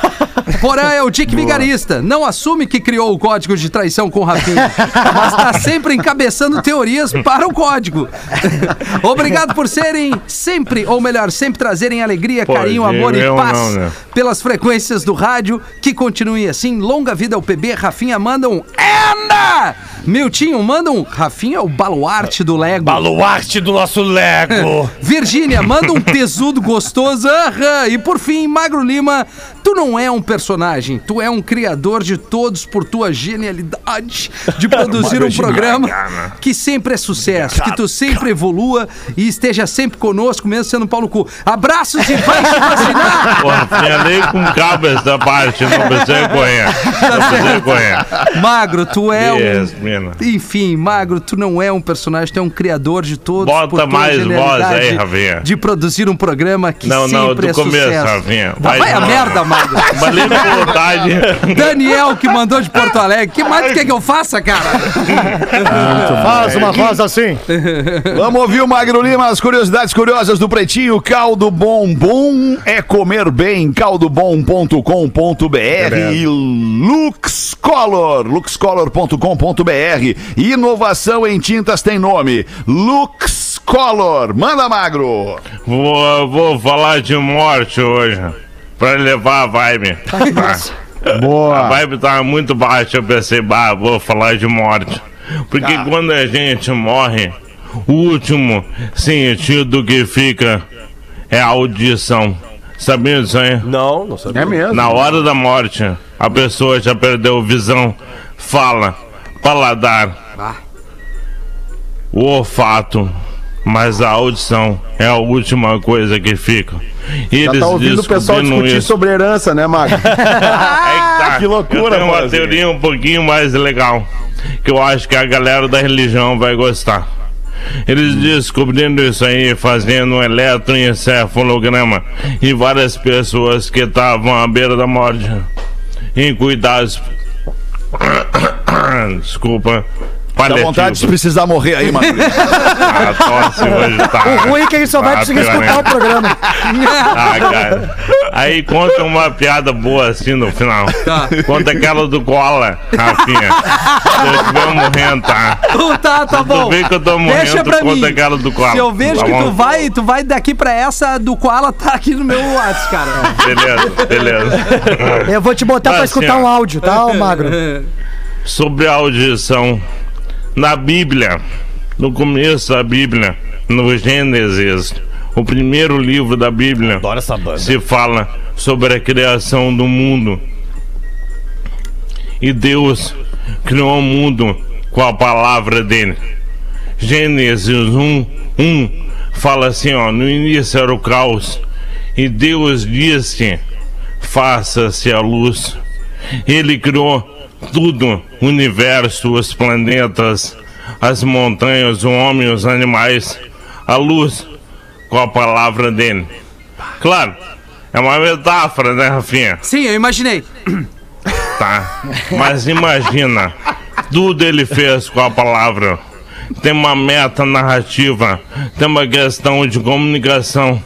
C: Porã é o Dick Vigarista, não assume que criou o código de traição com o Rafinha, mas tá sempre encabeçando teorias para o código. [LAUGHS] Obrigado por serem sempre, ou melhor, sempre trazerem alegria,
G: Pô,
C: carinho, amor e paz
G: não, né?
C: pelas frequências do rádio. Que continue assim. Longa vida ao PB. Rafinha manda um Enda! Miltinho manda um Rafinha, o baluarte do Lego.
H: Baluarte do nosso Lego. [LAUGHS]
C: Virgínia, manda um tesudo gostoso. Aham. E por fim, Magro Lima, cima tu não é um personagem, tu é um criador de todos por tua genialidade de [LAUGHS] produzir um programa que sempre é sucesso, que tu sempre evolua e esteja sempre conosco, mesmo sendo um pau no cu. Abraços e vai te vacinar! [LAUGHS]
G: Pô, lê com calma essa parte, não correr. Não precisa correr.
C: Magro, tu é um.
G: Yes, mina.
C: Enfim, Magro, tu não é um personagem, tu é um criador de todos.
G: Bota
C: por tua
G: mais voz
C: genialidade
G: aí, Rafinha.
C: De produzir um programa que
G: Não, não,
C: sempre
G: do
C: é
G: começo,
C: sucesso.
G: Rafinha.
C: Tá,
G: Vai
C: vai a merda, Magro.
G: Lê com vontade.
C: Daniel, que mandou de Porto Alegre. que mais quer que eu faça, cara?
E: Faz uma voz assim.
B: Vamos ouvir o Magro Lima, as curiosidades curiosas do Pretinho. Caldo Bom Bom é comer bem. caldobom.com.br e Lux Color, luxcolor.com.br. Inovação em tintas tem nome. Lux Color. Manda, Magro.
G: Vou, vou falar de morte hoje. Pra levar a vibe. A
F: Boa.
G: vibe tava muito baixa. Eu pensei, bah, vou falar de morte. Porque quando a gente morre, o último sentido que fica é a audição. Sabia disso aí?
H: Não, não sabia.
F: É mesmo.
G: Na hora da morte, a pessoa já perdeu visão, fala, paladar, o olfato, mas a audição é a última coisa que fica.
F: Já
G: Eles
F: tá ouvindo o pessoal discutir
G: isso.
F: sobre herança, né, Mago? [LAUGHS] [LAUGHS]
G: Aí que tá.
B: que loucura,
G: Eu tenho uma teoria um pouquinho mais legal, que eu acho que a galera da religião vai gostar. Eles descobrindo isso aí, fazendo um eletroencefalograma em várias pessoas que estavam à beira da morte, em cuidados. [COUGHS] Desculpa.
B: Dá vontade de precisar morrer aí, mano. [LAUGHS]
G: A tosse hoje tá.
E: O ruim é que ele só vai
G: tá
E: conseguir
G: pior,
E: escutar o programa. [LAUGHS]
G: Ah, cara. Aí conta uma piada boa assim no final.
C: Tá.
G: Conta aquela do cola, Rafinha. Se eu estiver morrendo, tá?
C: Tu tá, tá
G: Tu
C: bom.
G: vê que eu tô morrendo,
C: Deixa pra
G: conta
C: mim.
G: aquela do cola.
C: Se eu vejo
G: tá
C: que tu vai, tu vai daqui pra essa do Koala, tá aqui no meu WhatsApp, cara.
G: Beleza, beleza.
E: Eu vou te botar pra
G: Mas,
E: escutar
G: assim,
E: um áudio, tá, magro?
G: Sobre a audição. Na Bíblia, no começo da Bíblia, no Gênesis, o primeiro livro da Bíblia, se fala sobre a criação do mundo. E Deus criou o mundo com a palavra dele. Gênesis 1, 1 fala assim, ó, no início era o caos. E Deus disse: Faça-se a luz. Ele criou tudo, o universo, os planetas, as montanhas, o homem, os animais, a luz, com a palavra dele. Claro, é uma metáfora, né, Rafinha?
C: Sim, eu imaginei.
G: Tá. Mas imagina, tudo ele fez com a palavra. Tem uma meta narrativa, tem uma questão de comunicação.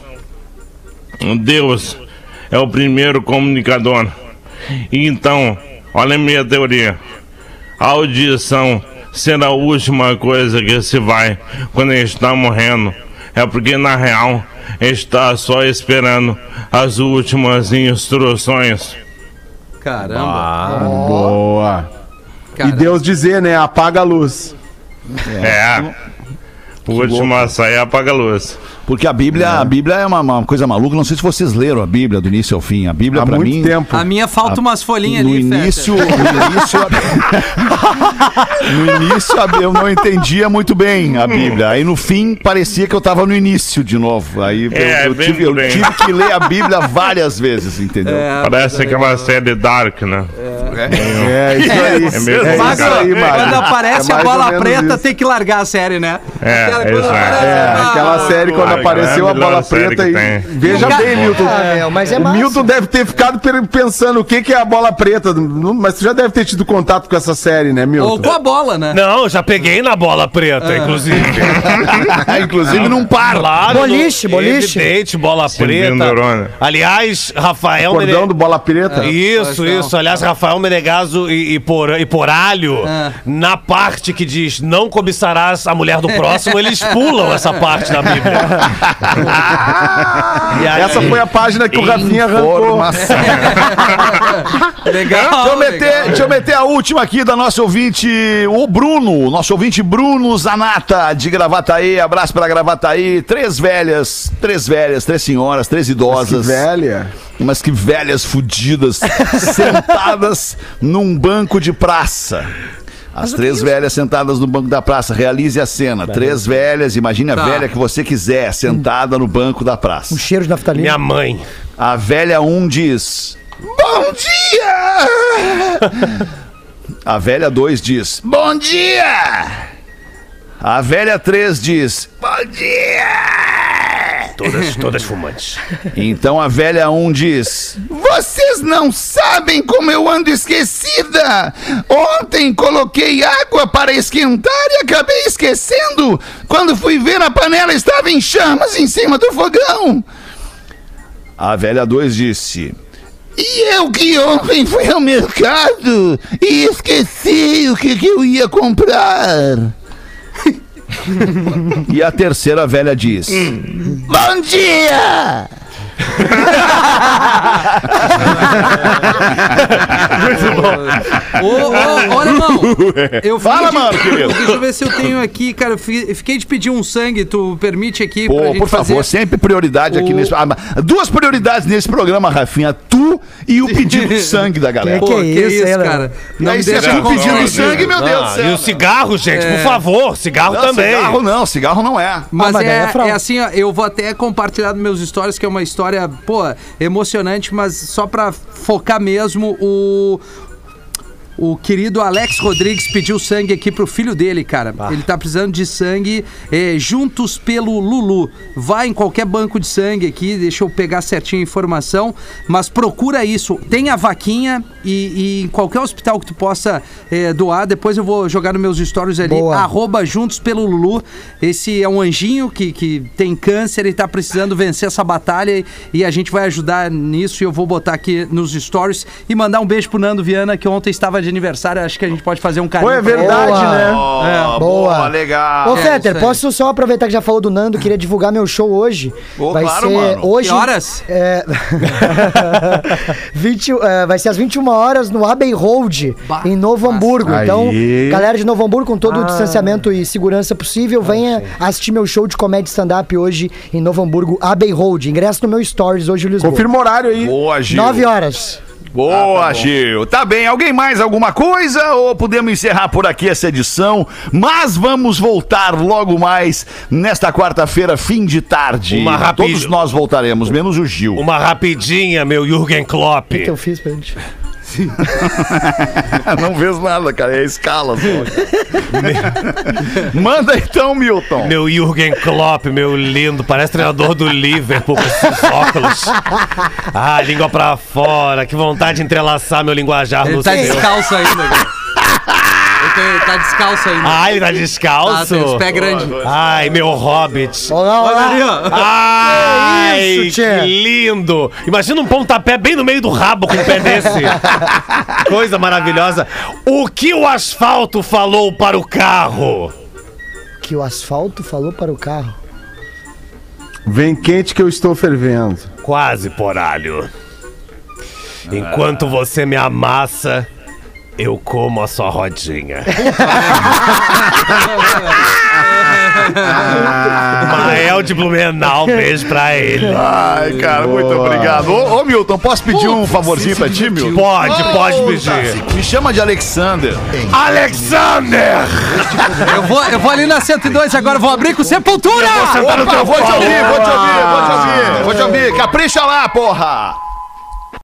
G: Deus é o primeiro comunicador. Então, olha a minha teoria. A audição será a última coisa que se vai quando a gente está morrendo. É porque na real está só esperando as últimas instruções.
C: Caramba.
F: Boa. E
C: cara.
F: Deus dizer, né? Apaga a luz.
G: É. O último a sair apaga a luz.
B: Porque a Bíblia, a Bíblia é uma, uma coisa maluca. Não sei se vocês leram a Bíblia do início ao fim. A Bíblia,
F: muito
B: mim.
F: tempo.
C: A minha falta umas folhinhas
B: No
C: ali,
B: início, no início, a- [LAUGHS] no início a- eu não entendia muito bem a Bíblia. Aí no fim parecia que eu tava no início de novo. Aí eu-
G: É,
B: eu,
G: bem
B: tive, eu tive que ler a Bíblia várias vezes, entendeu?
G: Parece aquela série Dark, né?
F: É isso aí.
G: É.
F: É isso aí, [LAUGHS] Magro.
C: quando aparece
F: É
C: a bola preta,
F: isso.
C: tem que largar a série, né?
G: É,
C: Aquela- quando
G: exato.
C: aparece-
F: É, aquela série quando apareceu
G: é a
F: bola preta e. Veja
C: Cara,
F: bem, Milton.
E: Ah, meu, mas é
F: o
E: massa.
F: Milton deve ter ficado pensando o que, que é a bola preta. Não- Mas tu já deve ter tido contato com essa série, né,
C: Ou
F: Milton?
C: com a bola, né?
H: Não, já peguei na bola preta, inclusive. [LAUGHS]
B: Inclusive num par.
H: Claro,
E: Boliche,
H: no-
E: boliche.
H: Evidente, bola preta. Aliás, Rafael
F: Cordão
H: Mene-
F: do bola preta.
H: Isso,
C: Pois
H: isso. Aliás, Rafael Menegaso e, e, por, e Poralho,
C: Ah.
H: na parte que diz não cobiçarás a mulher do próximo, eles pulam essa parte da Bíblia. [LAUGHS] [LAUGHS] e aí,
F: Essa foi a página que o Rafinha arrancou. [LAUGHS]
C: Legal.
B: Deixa eu, meter,
C: legal.
B: deixa eu meter a última aqui da nossa ouvinte, o Bruno, nosso ouvinte Bruno Zanata, de Gravataí. Abraço pra Gravataí. Três velhas, três velhas, três senhoras, três
F: Que
B: idosas.
F: velha.
B: Mas que velhas fudidas, [LAUGHS] sentadas num banco de praça. As três velhas sentadas no banco da praça. Realize a cena. Três velhas, imagine a
C: Tá.
B: velha que você quiser, sentada no banco da praça.
E: Um cheiro de naftalina.
H: minha mãe.
B: A velha 1 diz: Bom dia! A velha 2 diz: Bom dia! A velha 3 diz: Bom dia!
H: Todas, todas fumantes. [LAUGHS]
B: Então a velha 1 diz: Vocês não sabem como eu ando esquecida! Ontem coloquei água para esquentar e acabei esquecendo! Quando fui ver, a panela estava em chamas em cima do fogão! A velha 2 disse: E eu que ontem fui ao mercado e esqueci o que, que eu ia comprar. [LAUGHS] e a terceira velha diz: Bom dia!
C: Ô, ô, ô, alemão, [LAUGHS] eu fiquei
B: Fala,
C: de-
B: mano, querido.
C: Deixa eu ver se eu tenho aqui, cara. Eu fi- fiquei de pedir um sangue. Tu permite aqui pra
B: Pô,
C: gente
B: por favor,
C: fazer?
B: sempre prioridade aqui
C: O-
B: nesse. ah, mas Duas prioridades nesse programa, Rafinha. Tu e o pedido de sangue da [LAUGHS] galera.
C: Pô,
E: Que
C: que,
E: isso,
C: isso,
E: hein,
C: cara.
B: E aí, se é
C: deixa
B: tu
C: eu
B: pedindo
C: contar.
B: sangue, meu Deus do
H: Ah,
B: céu.
H: e o cigarro, gente, por favor, cigarro
B: Não,
H: também.
B: Cigarro não, cigarro não é.
C: Mas,
E: mas daí
C: é,
E: é fraude.
C: é assim, ó, eu vou até compartilhar nos meus stories, que é uma história, pô, emocionante, mas só pra focar mesmo o. O querido Alex Rodrigues pediu sangue aqui pro filho dele, cara. Ele tá precisando de sangue é, juntos pelo Lulu. Vai em qualquer banco de sangue aqui, deixa eu pegar certinho a informação, mas procura isso. Tem a vaquinha e, e em qualquer hospital que tu possa é, doar, depois eu vou jogar nos meus stories ali,
E: Boa.
C: arroba juntos pelo Lulu. Esse é um anjinho que, que tem câncer e tá precisando vencer essa batalha e, e a gente vai ajudar nisso e eu vou botar aqui nos stories e mandar um beijo pro Nando Viana, que ontem estava de aniversário, acho que a gente pode fazer um carinho.
F: Pô, é
C: pra ele.
F: verdade,
E: Boa.
F: né?
B: Ó,
E: É,
B: boa,
E: boa.
B: legal.
E: Ô,
C: É,
E: Fetter,
C: aí.
E: posso só aproveitar que já falou do Nando? Queria divulgar meu show hoje.
B: Ô,
E: vai
B: claro,
E: ser
B: mano.
E: hoje.
C: Que horas?
E: É... [LAUGHS] 20, é, vai ser às 21 horas no Abbey Road,
C: Bah,
E: em Novo. Hamburgo.
F: Aí.
E: Então, galera de Novo Hamburgo, com todo o distanciamento e segurança possível, venha assistir meu show de comédia stand-up hoje em Novo Hamburgo, Abbey Road. Ingresso no meu Stories hoje Lisboa.
F: Confirma o horário aí.
B: Boa, Gil.
E: 9 horas.
B: Boa, Gil. Tá bem. Alguém mais alguma coisa? Ou podemos encerrar por aqui essa edição? Mas vamos voltar logo mais nesta quarta-feira, fim de tarde.
H: Uma rapid-
B: Todos nós voltaremos, menos o Gil.
H: Uma rapidinha, meu Jürgen Klopp.
E: O que eu fiz pra gente? [LAUGHS]
B: Não vês nada, cara. É escala só. [LAUGHS] Manda então, Milton.
H: Meu Jürgen Klopp, meu lindo, parece treinador do Liverpool com esses óculos. Ah, língua pra fora, que vontade de entrelaçar meu linguajar
C: Ele
H: no
C: tá
H: seu.
C: descalço ainda, cara. Tá- tá descalço ainda.
H: Ah, ele tá descalço?
C: tem os pés grandes.
H: Ai, meu hobbit.
E: Olá,
C: Olha ali,
E: olá.
C: ó.
H: Ai,
E: Que isso, tchê?
H: que lindo! Imagina um pontapé bem no meio do rabo com um pé desse. [LAUGHS] Coisa maravilhosa. O que o asfalto falou para o carro?
E: Que o asfalto falou para o carro.
F: Vem quente que eu estou fervendo.
H: Quase, poralho. Enquanto você me amassa, eu como a sua rodinha. [LAUGHS] Mael de Blumenau, beijo pra ele.
B: Ai, cara, muito obrigado. Ô, ô, Milton, posso pedir um favorzinho pra ti, Milton?
H: Pode, pode pedir.
B: Me chama de Alexander.
H: Alexander!
C: Eu vou, eu vou ali na 102 agora, vou abrir com Sepultura!
B: Opa, vou te ouvir, vou te ouvir, vou te ouvir, vou te ouvir. Capricha lá, porra.